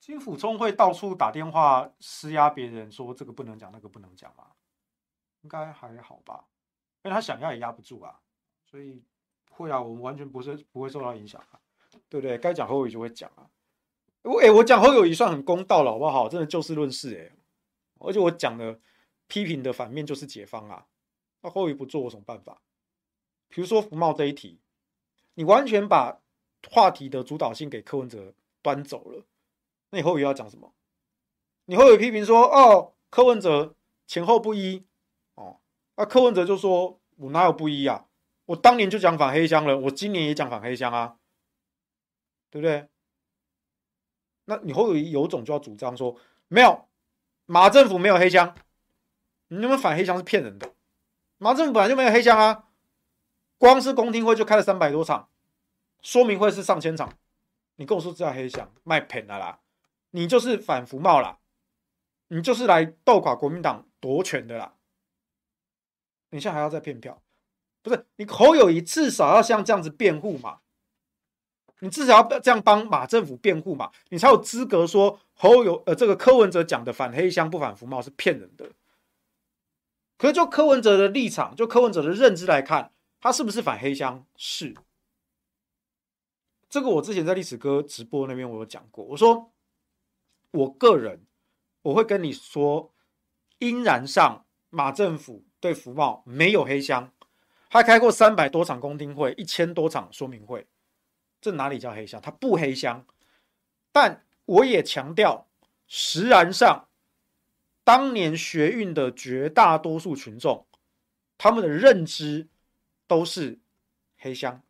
金溥聪会到处打电话施压别人，说这个不能讲，那个不能讲吗？应该还好吧？因为他想压也压不住啊，所以会啊，我们完全不是不会受到影响啊，对不对？该讲侯友宜就会讲啊。我哎，我讲侯友宜算很公道了，好不好？真的就事论事哎。而且我讲的批评的反面就是解方啊，那侯友不做，我什么办法？比如说福茂这一题，你完全把话题的主导性给柯文哲端走了，那你侯友要讲什么？你侯友批评说，哦，柯文哲前后不一，哦，那柯文哲就说，我哪有不一啊？我当年就讲反黑箱了，我今年也讲反黑箱啊，对不对？那你侯友有种就要主张说，没有，马政府没有黑箱，你那么反黑箱是骗人的，马政府本来就没有黑箱啊，光是公听会就开了三百多场，说明会是上千场，你跟我说这叫黑箱，卖骗了啦，你就是反服贸啦，你就是来斗垮国民党夺权的啦，你现在还要再骗票，不是你侯友宜至少要像这样子辩护嘛。你至少要这样帮马政府辩护嘛，你才有资格说侯友呃这个柯文哲讲的反黑箱不反服贸是骗人的。可是就柯文哲的立场，就柯文哲的认知来看，他是不是反黑箱？是。这个我之前在历史哥直播那边我有讲过，我说我个人我会跟你说，应然上马政府对福茂没有黑箱，他开过三百多场公听会，一千多场说明会。这哪里叫黑箱？它不黑箱，但我也强调，实然上，当年学运的绝大多数群众，他们的认知都是黑箱，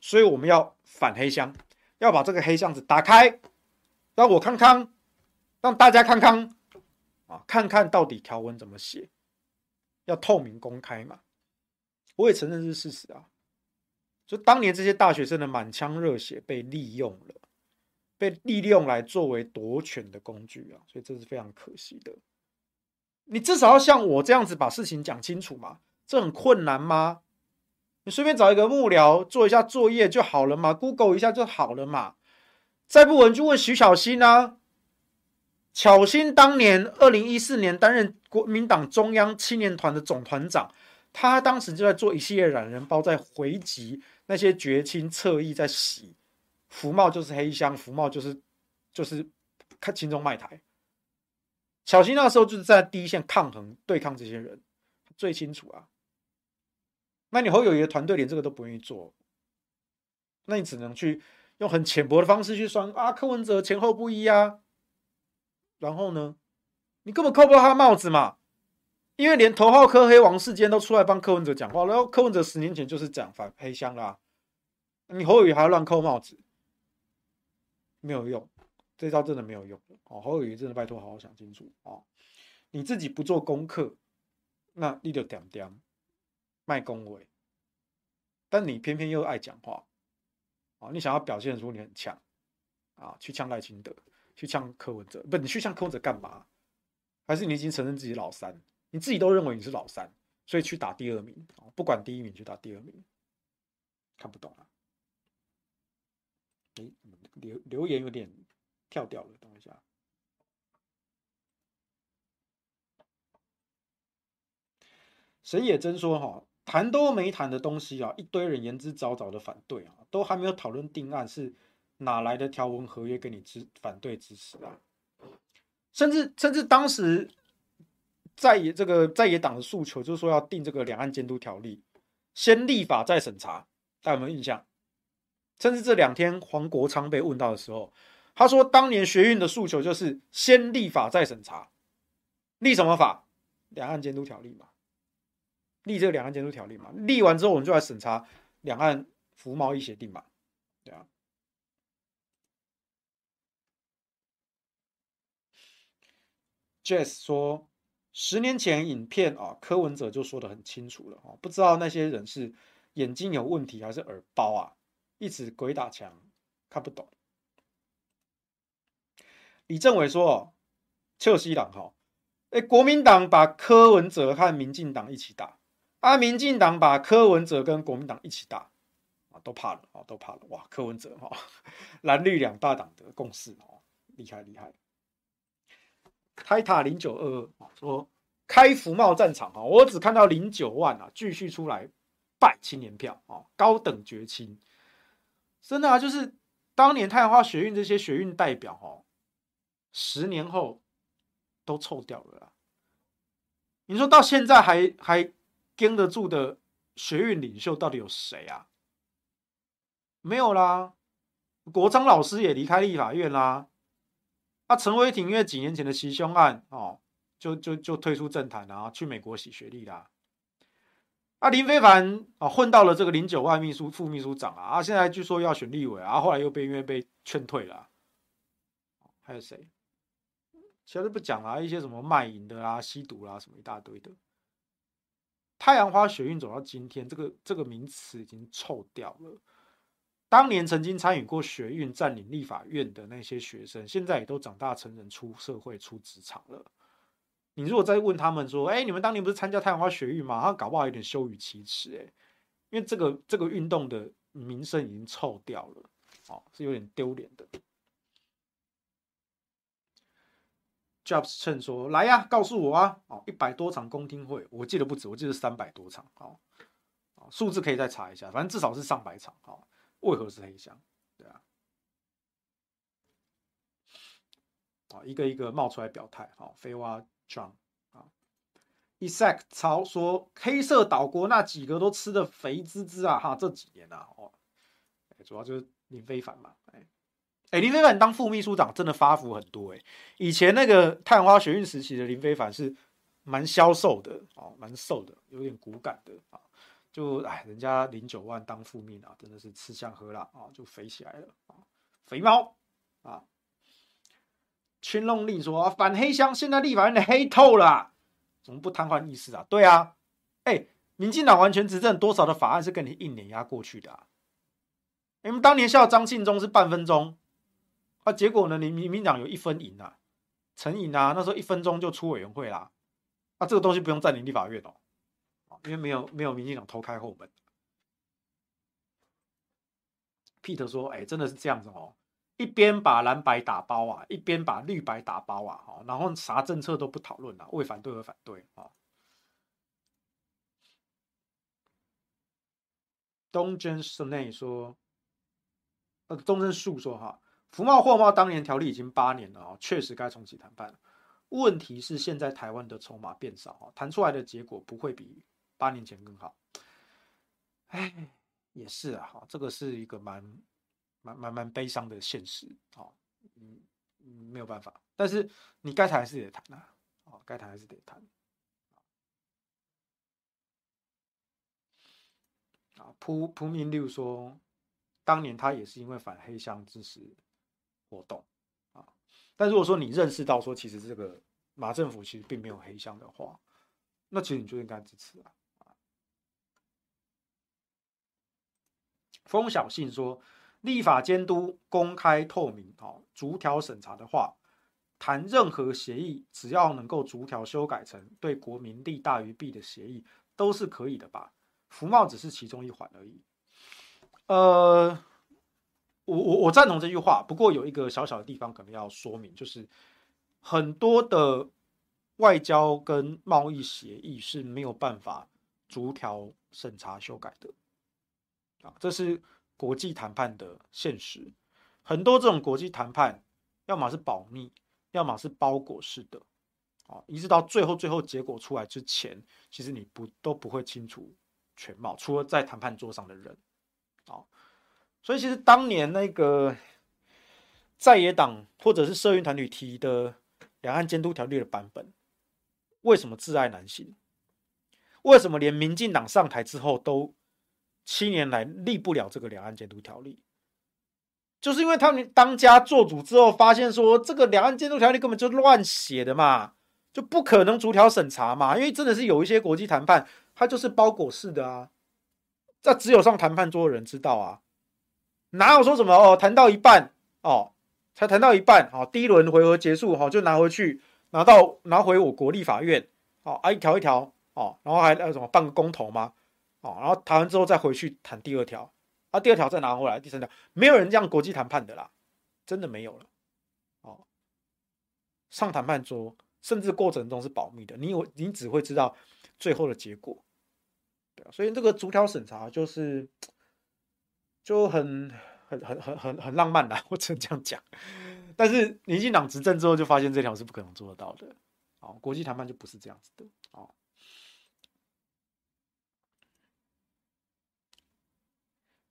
所以我们要反黑箱，要把这个黑箱子打开，让我看看，让大家看看，啊，看看到底条文怎么写，要透明公开嘛，我也承认是事实啊。就当年这些大学生的满腔热血被利用了，被利用来作为夺权的工具啊，所以这是非常可惜的。你至少要像我这样子把事情讲清楚嘛，这很困难吗？你随便找一个幕僚做一下作业就好了嘛，Google 一下就好了嘛。再不稳就问徐巧芯啊，巧芯当年二零一四年担任国民党中央青年团的总团长，他当时就在做一系列懒人包，在回击。那些绝亲侧翼在洗，福茂就是黑箱，福茂就是就是看亲中卖台。小新那时候就是在第一线抗衡对抗这些人，最清楚啊。那你侯友宜的团队连这个都不愿意做，那你只能去用很浅薄的方式去算啊，柯文哲前后不一啊。然后呢，你根本扣不到他的帽子嘛。因为连头号科黑王世坚都出来帮柯文哲讲话，然后柯文哲十年前就是讲反黑箱啦，你侯友宜还要乱扣帽子，没有用，这招真的没有用。哦。侯友宜真的拜托好好想清楚。哦，你自己不做功课，那你就点点卖恭维，但你偏偏又爱讲话。啊，你想要表现出你很强。啊，去呛赖清德，去呛柯文哲，不，你去呛柯文哲干嘛？还是你已经承认自己老三？你自己都认为你是老三，所以去打第二名，不管第一名去打第二名，看不懂啊？诶，留留言有点跳掉了，等一下。沈野真说：“哈，谈都没谈的东西啊，一堆人言之凿凿的反对啊，都还没有讨论定案，是哪来的条文合约跟你支反对支持啊？甚至甚至当时。”在野这个在野党的诉求就是说要定这个两岸监督条例，先立法再审查，大家有没有印象？甚至这两天黄国昌被问到的时候，他说当年学运的诉求就是先立法再审查，立什么法？两岸监督条例嘛，立这个两岸监督条例嘛，立完之后我们就来审查两岸服贸易协定嘛，对啊。Jess 说。十年前影片啊，柯文哲就说得很清楚了啊，不知道那些人是眼睛有问题还是耳包啊，一直鬼打墙，看不懂。李政委说：“邱西朗哈，哎，国民党把柯文哲和民进党一起打，啊，民进党把柯文哲跟国民党一起打，啊，都怕了啊，都怕了哇，柯文哲哈，*laughs* 蓝绿两大党的共识哦，厉害厉害。”泰塔零九二二说开服贸战场啊，我只看到零九万啊，继续出来拜青年票啊，高等绝亲，真的啊，就是当年太阳花学运这些学运代表哦，十年后都臭掉了啦。你说到现在还还跟得住的学运领袖到底有谁啊？没有啦，国昌老师也离开立法院啦。那陈为廷因为几年前的袭胸案哦，就就就退出政坛啊，去美国洗学历啦。啊，林非凡啊，混到了这个零九万秘书副秘书长啊，啊，现在据说要选立委啊，后来又被因为被劝退了。还有谁？其他都不讲啊，一些什么卖淫的啊、吸毒啦、啊，什么一大堆的。太阳花学运走到今天，这个这个名词已经臭掉了。当年曾经参与过学运、占领立法院的那些学生，现在也都长大成人、出社会、出职场了。你如果再问他们说：“哎，你们当年不是参加太阳花学运吗？”他搞不好有点羞于启齿，哎，因为这个这个运动的名声已经臭掉了，哦，是有点丢脸的。Jobs 趁说：“来呀，告诉我啊，哦，一百多场公听会，我记得不止，我记得三百多场，哦，数字可以再查一下，反正至少是上百场，哦，为何是黑箱？对啊，啊，一个一个冒出来表态，好，飞蛙。”装啊，Isaac 曹说，黑色岛国那几个都吃的肥滋滋啊！哈，这几年啊，哦，主要就是林非凡嘛，哎，哎，林非凡当副秘书长真的发福很多哎。以前那个太阳花学运时期的林非凡是蛮消瘦的哦，蛮瘦的，有点骨感的啊。就哎，人家零九万当副秘啊，真的是吃香喝辣啊，就肥起来了啊，肥猫啊。群龙令说、啊：“反黑箱，现在立法院的黑透了，怎么不瘫痪议事啊？对啊，哎、民进党完全执政，多少的法案是跟你硬碾压过去的啊？你们当年笑张庆忠是半分钟，啊，结果呢，你民民党有一分赢啊，成赢啊，那时候一分钟就出委员会啦，啊，这个东西不用占领立法院哦，因为没有没有民进党偷开后门。”Peter 说：“哎、欸，真的是这样子哦。”一边把蓝白打包啊，一边把绿白打包啊，然后啥政策都不讨论了，为反对而反对啊。东真室内说，呃，东真树说哈，服贸货贸当年条例已经八年了啊，确实该重启谈判。问题是现在台湾的筹码变少啊，谈出来的结果不会比八年前更好。哎，也是啊，哈，这个是一个蛮。蛮蛮蛮悲伤的现实啊，嗯，没有办法，但是你该谈还是得谈呐，啊，该谈还是得谈。啊，蒲蒲明六说，当年他也是因为反黑箱支持活动啊，但如果说你认识到说，其实这个马政府其实并没有黑箱的话，那其实你就应该支持啊。风小信说。立法监督公开透明，哦，逐条审查的话，谈任何协议，只要能够逐条修改成对国民利大于弊的协议，都是可以的吧？服贸只是其中一环而已。呃，我我我赞同这句话，不过有一个小小的地方可能要说明，就是很多的外交跟贸易协议是没有办法逐条审查修改的，啊，这是。国际谈判的现实，很多这种国际谈判，要么是保密，要么是包裹式的，啊，一直到最后最后结果出来之前，其实你不都不会清楚全貌，除了在谈判桌上的人，啊，所以其实当年那个在野党或者是社运团体提的两岸监督条例的版本，为什么窒碍难行？为什么连民进党上台之后都？七年来立不了这个两岸监督条例，就是因为他们当家做主之后，发现说这个两岸监督条例根本就乱写的嘛，就不可能逐条审查嘛。因为真的是有一些国际谈判，它就是包裹式的啊，这只有上谈判桌的人知道啊，哪有说什么哦，谈到一半哦，才谈到一半，好，第一轮回合结束，好，就拿回去，拿到拿回我国立法院，好啊，一条一条哦，然后还那什么办个公投吗？哦，然后谈完之后再回去谈第二条，啊，第二条再拿回来，第三条，没有人这样国际谈判的啦，真的没有了。哦，上谈判桌，甚至过程中是保密的，你有你只会知道最后的结果，对啊，所以这个逐条审查就是就很很很很很很浪漫啦，我只能这样讲。但是民进党执政之后就发现这条是不可能做得到的，哦，国际谈判就不是这样子的，哦。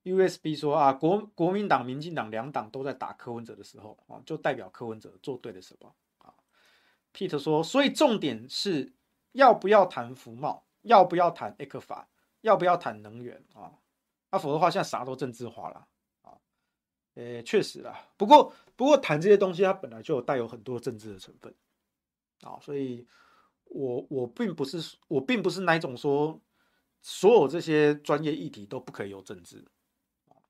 USB 说啊，国国民党、民进党两党都在打柯文哲的时候啊，就代表柯文哲做对了什么啊？Peter 说，所以重点是要不要谈服贸，要不要谈 ECFA，要不要谈能源啊？那、啊、否则的话，现在啥都政治化了啊。诶，确实啦。不过，不过谈这些东西，它本来就有带有很多政治的成分啊。所以我我并不是我并不是那一种说所有这些专业议题都不可以有政治。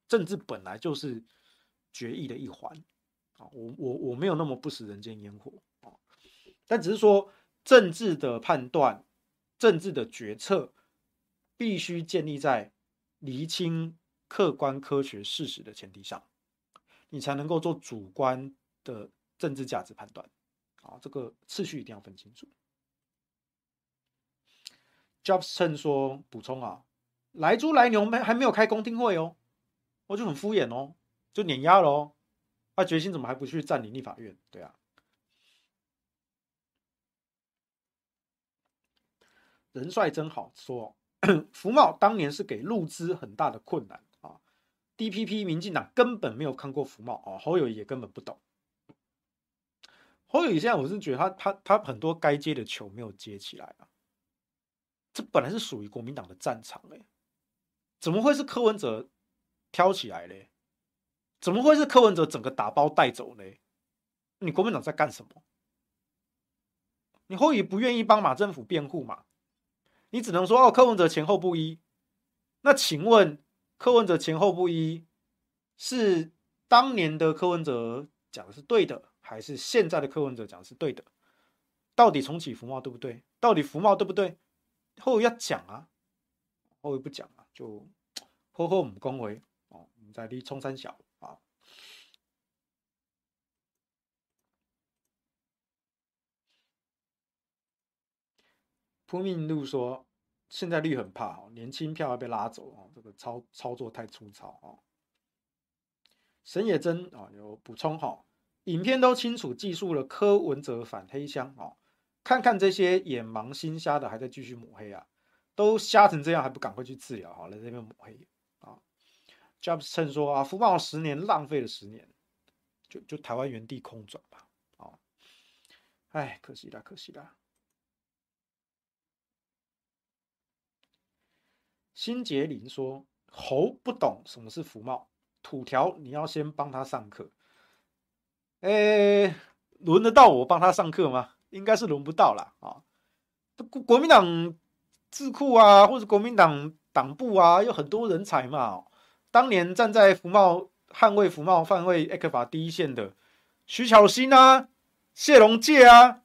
政治本来就是决议的一环啊。我我我没有那么不食人间烟火啊。但只是说政治的判断、政治的决策，必须建立在厘清客观科学事实的前提上，你才能够做主观的政治价值判断。啊，这个次序一定要分清楚。Jobson 说补充啊，莱猪莱牛没还没有开公听会哦，我就很敷衍哦，就碾压了哦。他决心怎么还不去占领立法院？对啊。人帅真好说，*coughs* 福茂当年是给陆资很大的困难啊。DPP 民进党根本没有看过福茂啊，侯友也根本不懂。侯友现在我是觉得他他他很多该接的球没有接起来啊。这本来是属于国民党的战场哎，怎么会是柯文哲挑起来嘞？怎么会是柯文哲整个打包带走嘞？你国民党在干什么？你侯友宜不愿意帮马政府辩护嘛？你只能说哦，柯文哲前后不一。那请问，柯文哲前后不一，是当年的柯文哲讲的是对的，还是现在的柯文哲讲的是对的？到底重启服贸对不对？到底服贸对不对？后要讲啊，后不讲啊，就 *tsk* 呵呵我们恭维，在立冲三小啊。扑命路说：“现在绿很怕哦，年轻票要被拉走哦，这个操操作太粗糙哦。”沈野真啊有补充哈，影片都清楚记述了柯文哲反黑箱哦，看看这些眼盲心瞎的还在继续抹黑啊，都瞎成这样还不赶快去治疗？好来这边抹黑，Jobs 称说啊，福茂十年浪费了十年，就就台湾原地空转吧啊，哎，可惜了，可惜了。辛杰林说：“侯不懂什么是福茂，土条你要先帮他上课。哎，轮得到我帮他上课吗？应该是轮不到了啊。国民党智库啊，或者国民党党部啊，有很多人才嘛。当年站在服贸捍卫服贸捍卫艾克法第一线的徐巧芯啊、谢龙介啊，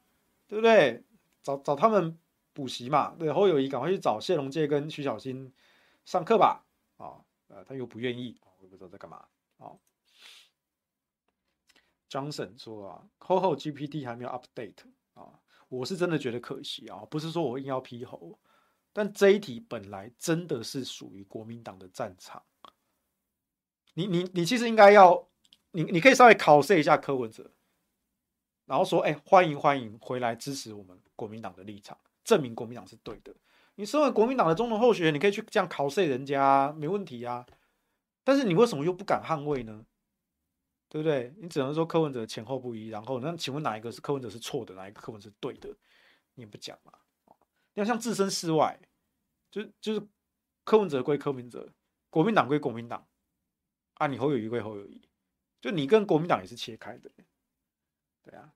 对不对？找找他们补习嘛。对，侯友宜赶快去找谢龙介跟徐巧芯。”上课吧，啊、呃，他又不愿意，我也不知道在干嘛，啊、Johnson 说啊，CoCo GPT 还没有 update 啊、我是真的觉得可惜啊，不是说我硬要批侯，但这一题本来真的是属于国民党的战场，你你你其实应该要，你你可以稍微考试一下柯文哲，然后说，哎、欢迎欢迎回来支持我们国民党的立场，证明国民党是对的。你身为国民党的总统候选人，你可以去这样考试人家，没问题啊。但是你为什么又不敢捍卫呢？对不对？你只能说柯文哲前后不一，然后那请问哪一个是柯文哲是错的，哪一个柯文哲是对的？你也不讲嘛。你要像置身事外，就就是柯文哲归柯文哲，国民党归国民党啊，你侯友宜归侯友宜，就你跟国民党也是切开的，对啊。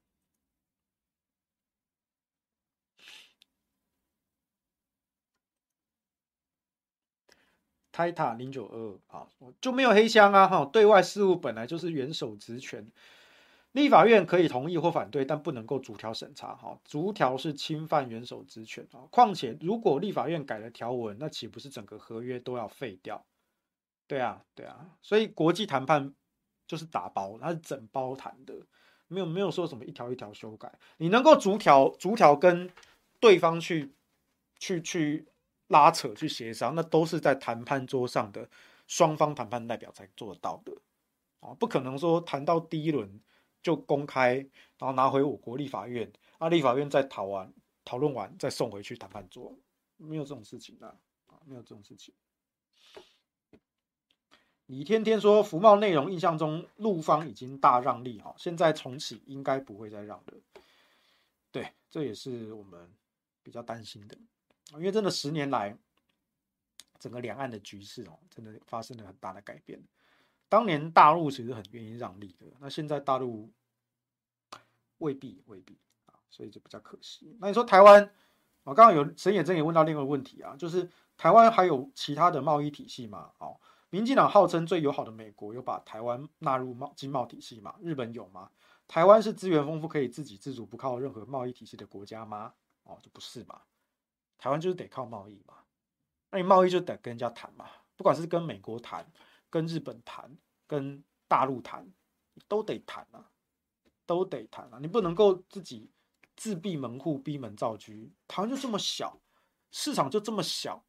泰塔零九二二啊，就没有黑箱啊哈！对外事务本来就是元首职权，立法院可以同意或反对，但不能够逐条审查哈，逐条是侵犯元首职权啊。况且如果立法院改了条文，那岂不是整个合约都要废掉？对啊，对啊，所以国际谈判就是打包，它是整包谈的，没有没有说什么一条一条修改，你能够逐条逐条跟对方去去去。拉扯去协商，那都是在谈判桌上的双方谈判代表才做得到的啊，不可能说谈到第一轮就公开，然后拿回我国立法院，啊，立法院再讨完讨论完再送回去谈判桌，没有这种事情的啊，没有这种事情。李天天说，服贸内容印象中陆方已经大让利哈，现在重启应该不会再让的，对，这也是我们比较担心的。因为真的十年来，整个两岸的局势哦，真的发生了很大的改变。当年大陆其实很愿意让利的，那现在大陆未必未必啊，所以就比较可惜。那你说台湾，我刚刚有沈野真也问到另外一个问题啊，就是台湾还有其他的贸易体系吗？哦，民进党号称最友好的美国有把台湾纳入贸经贸体系吗？日本有吗？台湾是资源丰富可以自给自足不靠任何贸易体系的国家吗？哦，就不是嘛，台湾就是得靠贸易嘛，那你贸易就得跟人家谈嘛，不管是跟美国谈。跟日本谈，跟大陆谈，都得谈啊，都得谈啊！你不能够自己自闭门户、闭门造车。台湾就这么小，市场就这么小，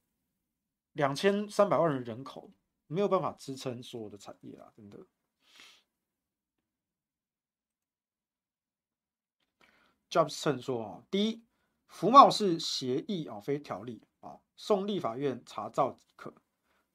两千三百万人人口，没有办法支撑所有的产业啊！真的。Jobson 说啊，第一，服贸是协议啊，非条例啊，送立法院查照即可。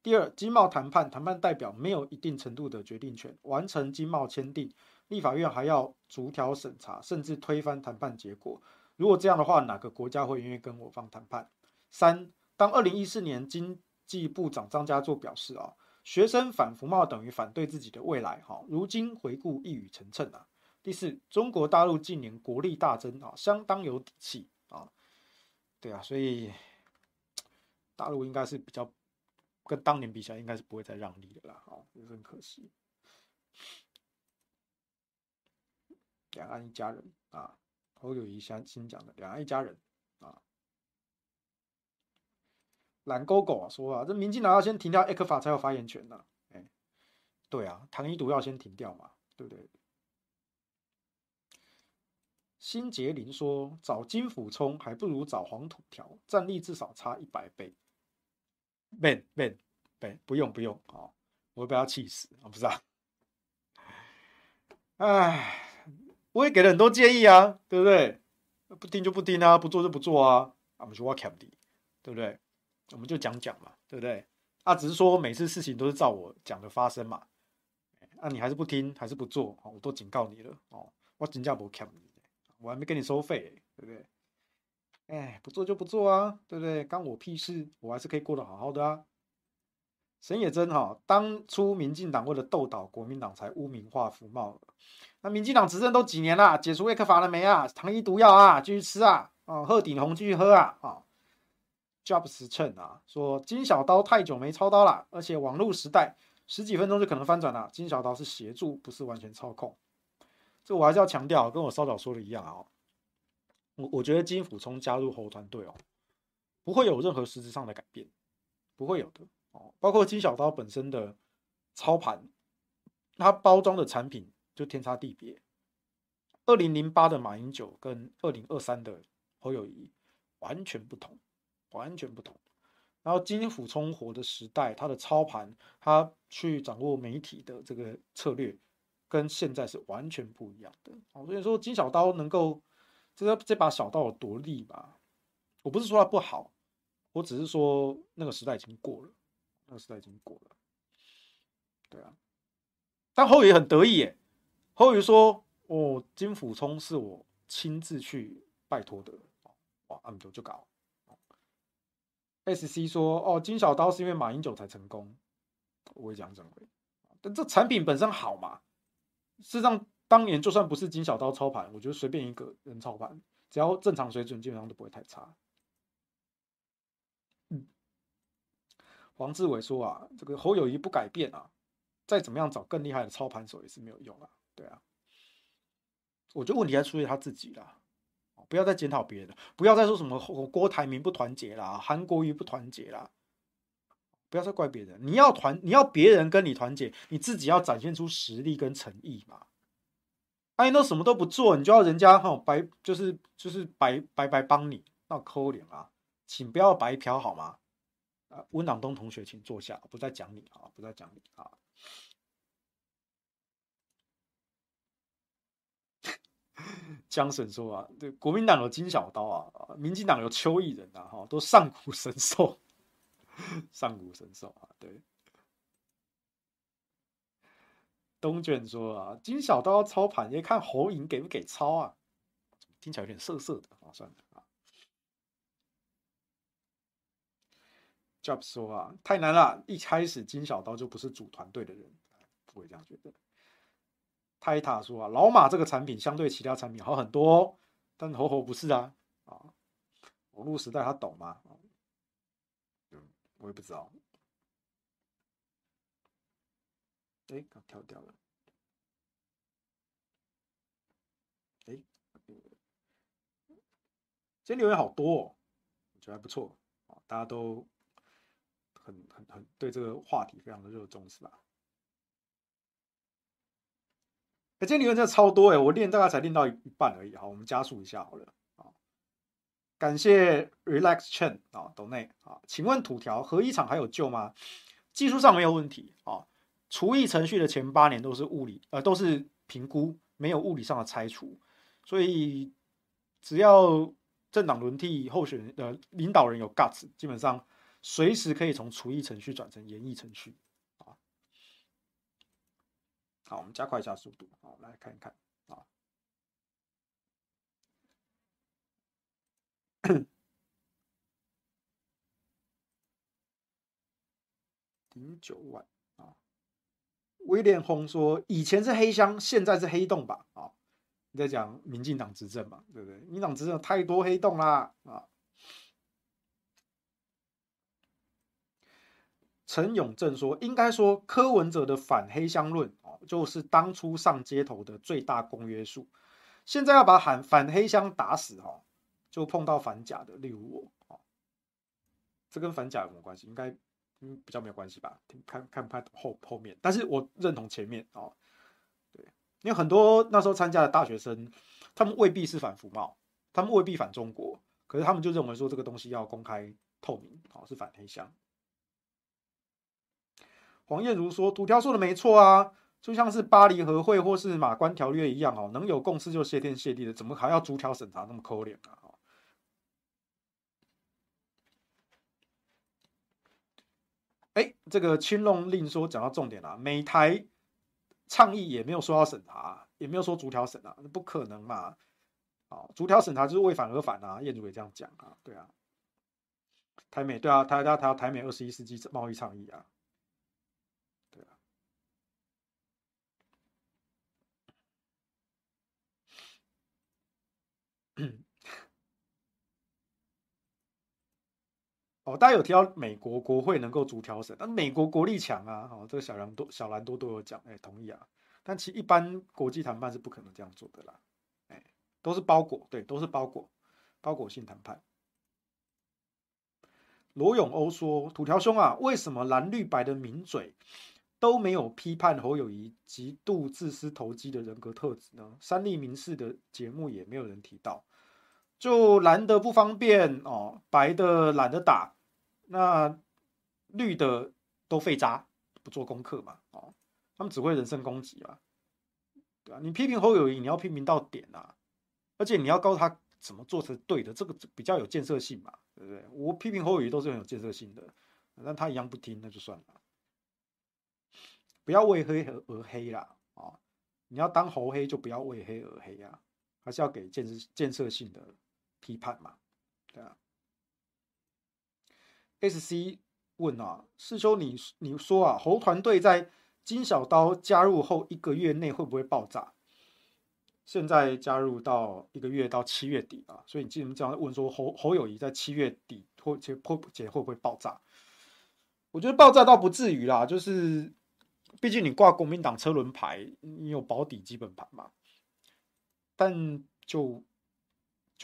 第二，经贸谈判，谈判代表没有一定程度的决定权，完成经贸签订，立法院还要逐条审查，甚至推翻谈判结果。如果这样的话，哪个国家会愿意跟我方谈判？三，当二零一四年经济部长张家作表示啊，学生反服贸等于反对自己的未来，哈，如今回顾一语成谶啊。第四，中国大陆近年国力大增啊，相当有底气啊。对啊，所以大陆应该是比较。跟当年比起来，应该是不会再让利的啦，哦，也是很可惜。两岸一家人啊，侯友宜先新讲的，两岸一家人啊。懒狗狗啊说啊，这民进党要先停掉 ECFA 才有发言权呢、啊。哎、欸，对啊，糖衣毒药先停掉嘛，对不对？辛杰林说，找金溥聪还不如找黄土条，战力至少差一百倍。Ben Ben Ben，不用不用啊，我会被他气死啊！不是啊，哎，我也给了很多建议啊，对不对？不听就不听啊，不做就不做啊。我们说话 candy，对不对？我们就讲讲嘛，对不对？啊，只是说每次事情都是照我讲的发生嘛。那、你还是不听，还是不做，我都警告你了哦。我真的不 candy，我还没跟你收费，对不对？哎，不做就不做啊，对不对？关我屁事，我还是可以过得好好的啊。沈也真哈，当初民进党为了斗倒国民党才污名化服贸，那民进党执政都几年了，解除 ECFA 了没啊？糖衣毒药啊，继续吃啊！哦，鹤顶红继续喝啊！哦，Jobs 称啊，说金小刀太久没操刀了，而且网络时代十几分钟就可能翻转了，金小刀是协助，不是完全操控。这我还是要强调，跟我稍早说的一样啊。我我觉得金溥聪加入侯团队哦，不会有任何实质上的改变，不会有的哦。包括金小刀本身的操盘，它包装的产品就天差地别。二零零八的马英九跟二零二三的侯友谊完全不同，完全不同。然后金溥聪活的时代，他的操盘，他去掌握媒体的这个策略，跟现在是完全不一样的。哦，所以说金小刀能够。这这把小刀有多利吧？我不是说它不好，我只是说那个时代已经过了，那个时代已经过了。对啊，但侯友宜很得意耶，侯友宜说：“哦，金溥聪是我亲自去拜托的。”哇，那么久就搞。SC 说：“哦，金小刀是因为马英九才成功。”我也讲真的，但这产品本身好嘛？事实上。当年就算不是金小刀操盘，我觉得随便一个人操盘，只要正常水准，基本上都不会太差。嗯，黄志伟说啊，这个侯友宜不改变啊，再怎么样找更厉害的操盘手也是没有用啊。对啊，我觉得问题还出于他自己啦，不要再检讨别人了，不要再说什么郭台铭不团结啦，韩国瑜不团结啦，不要再怪别人。你要团，你要别人跟你团结，你自己要展现出实力跟诚意嘛。哎，那什么都不做，你就要人家哈白，就是就是白白白帮你，那抠脸啊，请不要白嫖好吗？啊，温朗东同学，请坐下，不再讲你啊，不再讲你啊。*laughs* 江神说啊，对，国民党有金小刀啊，民进党有邱义仁啊，哈，都上古神兽，上古神兽啊，对。东卷说啊，金小刀操盘也看侯赢给不给操啊，听起来有点涩涩的啊，算了啊。Job 说啊，太难了，一开始金小刀就不是组团队的人，不会这样觉得。泰塔说啊，老马这个产品相对其他产品好很多，哦，但猴猴不是啊，啊，网络时代他懂吗？我也不知道。哎，刚跳掉了。哎，今天留言好多，哦，我觉得还不错啊，大家都很很很对这个话题非常的热衷，是吧？今天留言真的超多哎，我练大概才练到一半而已，好，我们加速一下好了啊。感谢 Relax Chen 啊，斗内啊，请问土条合一厂还有救吗？技术上没有问题啊。除役程序的前八年都是物理，呃，都是评估，没有物理上的拆除，所以只要政党轮替候选人呃领导人有 guts，基本上随时可以从除役程序转成延役程序。好，我们加快一下速度，好，来看一看啊，*coughs* 零九万啊。威廉轰说：“以前是黑箱，现在是黑洞吧？啊，你在讲民进党执政嘛，对不对？民进党执政太多黑洞啦！啊。”陈永正说：“应该说柯文哲的反黑箱论哦，就是当初上街头的最大公约数。现在要把喊反黑箱打死哦，就碰到反假的，例如我哦，这跟反假有什么关系？应该。”嗯，比较没有关系吧，看看不看后后面，但是我认同前面哦。对，因为很多那时候参加的大学生，他们未必是反服贸，他们未必反中国，可是他们就认为说这个东西要公开透明，哦，是反黑箱。黄燕如说，土条说的没错啊，就像是巴黎和会或是马关条约一样哦，能有共识就谢天谢地的，怎么还要逐条审查那么抠脸啊？哎，这个青龙令说讲到重点了，啊，美台倡议也没有说要审查，也没有说逐条审啊，那不可能嘛！啊，逐条审查就是为反而反啊，燕主也这样讲啊，对啊，台美对啊，台大台台美二十一世纪贸易倡议啊，对啊。哦，大家有提到美国国会能够逐条审，但美国国力强啊，哦，这个小兰多小兰多都有讲，哎，同意啊。但其一般国际谈判是不可能这样做的啦，哎，都是包裹，对，都是包裹，包裹性谈判。罗永欧说：“土条兄啊，为什么蓝绿白的名嘴都没有批判侯友谊极度自私投机的人格特质呢？三立民事的节目也没有人提到。”就蓝的不方便哦，白的懒得打，那绿的都废渣，不做功课嘛，哦，他们只会人身攻击啊，对啊，你批评侯友谊，你要批评到点啊，而且你要告诉他怎么做才是对的，这个比较有建设性嘛，对不对？我批评侯友谊都是很有建设性的，但他一样不听，那就算了，不要为黑而黑啦，啊、哦，你要当侯黑就不要为黑而黑啊，还是要给建设建设性的。批判嘛，对啊。SC 问啊，世修你你说啊，侯团队在金小刀加入后一个月内会不会爆炸？现在加入到一个月到七月底啊，所以你既然这样问说侯侯友谊在七月底或且破解会不会爆炸？我觉得爆炸倒不至于啦，就是毕竟你挂国民党车轮牌，你有保底基本盘嘛，但就。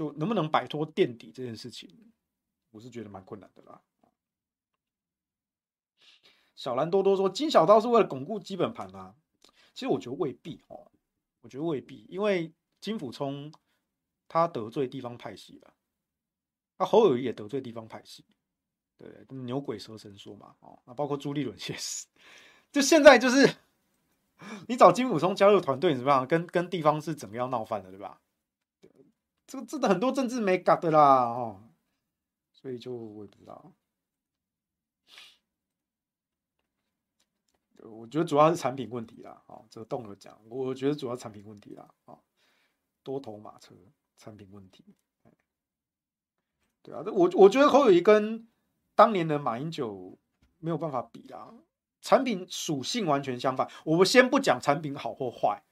就能不能摆脱垫底这件事情，我是觉得蛮困难的啦。小兰多多说金小刀是为了巩固基本盘啊，其实我觉得未必哦，我觉得未必，因为金溥聪他得罪地方派系了，那侯友也得罪地方派系，对，牛鬼蛇神说嘛，哦，那包括朱立伦也是，就现在就是 *laughs* 你找金溥聪加入团队怎么样？跟跟地方是怎么样闹翻的，对吧？这个真的很多政治没搞的啦，哦，所以就我也不知道，我觉得主要是产品问题啦，哦，这个动了讲，我觉得主要产品问题啦，哦，多头马车产品问题，对啊，我我觉得侯友谊跟当年的马英九没有办法比啦，产品属性完全相反。我们先不讲产品好或坏，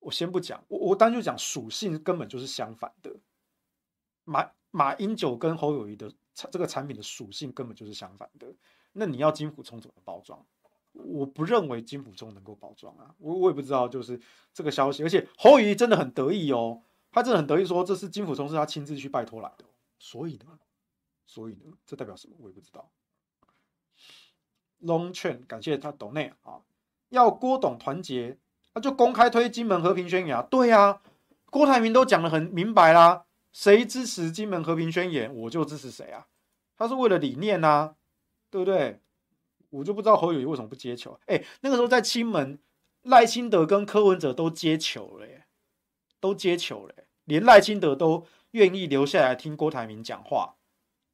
我先不讲，我我单就讲属性根本就是相反的。马马英九跟侯友宜的产这个产品的属性根本就是相反的。那你要金溥聪怎么包装？我不认为金溥聪能够包装啊，我我也不知道，就是这个消息。而且侯友宜真的很得意哦，他真的很得意说这是金溥聪是他亲自去拜托来的。所以呢，所以呢，这代表什么？我也不知道。Long 劝感谢他董内啊，要郭董团结，那就公开推金门和平宣言啊。对啊，郭台铭都讲得很明白啦，谁支持金门和平宣言，我就支持谁啊。他是为了理念啊，对不对？我就不知道侯友宜为什么不接球。哎，那个时候在金门，赖清德跟柯文哲都接球了耶，都接球了，连赖清德都。愿意留下来听郭台铭讲话，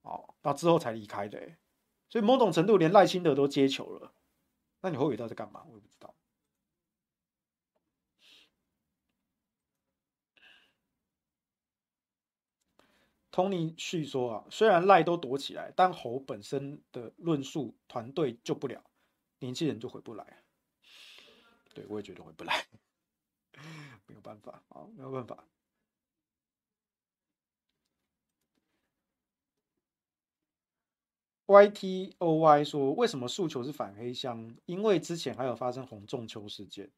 哦，到之后才离开的，所以某种程度连赖清德都接球了，那你侯友宜在干嘛？Tony 续说啊，虽然赖都躲起来，但侯本身的论述团队救不了，年轻人就回不来。对，我也觉得回不来，*laughs* 没有办法啊，没有办法。Y T O Y 说：“为什么诉求是反黑箱？因为之前还有发生洪仲丘事件。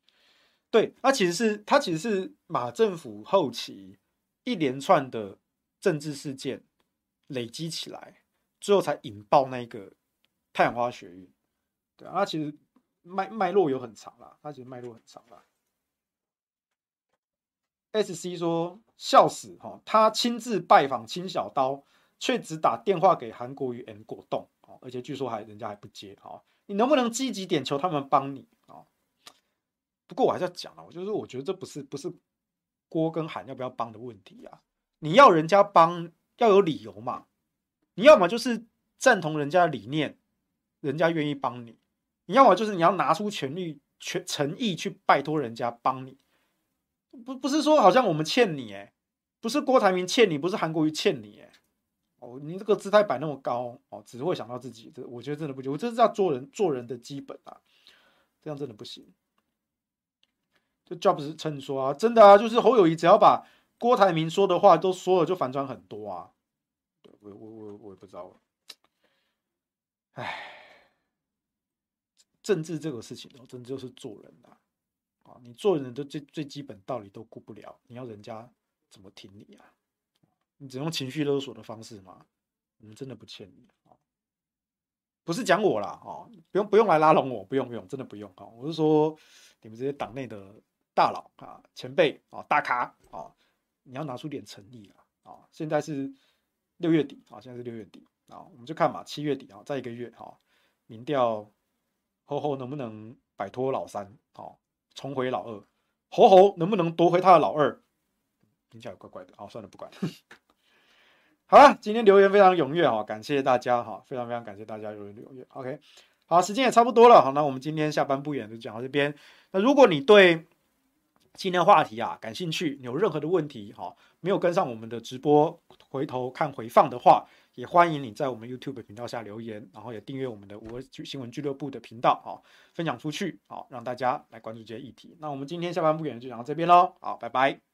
对，它其实是它其实是马政府后期一连串的政治事件累积起来，最后才引爆那个太阳花学运。对啊，它其实脉脉络有很长啦，它其实脉络很长啦。S C 说：笑死哈，他亲自拜访青小刀。”却只打电话给韩国瑜和果冻，而且据说还人家还不接，你能不能积极点求他们帮你啊？不过我还是要讲啊，我就是我觉得这不是不是郭跟韩要不要帮的问题啊，你要人家帮要有理由嘛，你要么就是赞同人家的理念，人家愿意帮你，你要么就是你要拿出全力全诚意去拜托人家帮你，不不是说好像我们欠你诶，不是郭台铭欠你，不是韩国瑜欠你诶。哦，你这个姿态摆那么高哦，只会想到自己，这我觉得真的不行。我这是要做人做人的基本啊，这样真的不行。就 Jobs 称说啊，真的啊，就是侯友谊只要把郭台铭说的话都说了，就反转很多啊。我我我我也不知道。唉，政治这个事情，真的就是做人啊。啊，你做人的最最基本道理都顾不了，你要人家怎么挺你啊？你只用情绪勒索的方式吗？我们真的不欠你啊！不是讲我啦，哦，不用不用来拉拢我，不用不用，真的不用啊！我是说你们这些党内的大佬啊、前辈啊、大咖啊，你要拿出点诚意啊！啊，现在是六月底啊，现在是六月底啊，我们就看嘛，七月底啊，再一个月哈，民调侯侯能不能摆脱老三啊，重回老二？侯侯能不能夺回他的老二？听起来怪怪的啊，算了，不管。*laughs* 好了，今天留言非常踊跃哈，感谢大家哈，非常非常感谢大家留言踊跃。OK，好，时间也差不多了，好，那我们今天下班不远就讲到这边。那如果你对今天话题啊感兴趣，有任何的问题哈，没有跟上我们的直播，回头看回放的话，也欢迎你在我们 YouTube 频道下留言，然后也订阅我们的五二新闻俱乐部的频道啊，分享出去，好，让大家来关注这些议题。那我们今天下班不演就讲到这边喽，好，拜拜。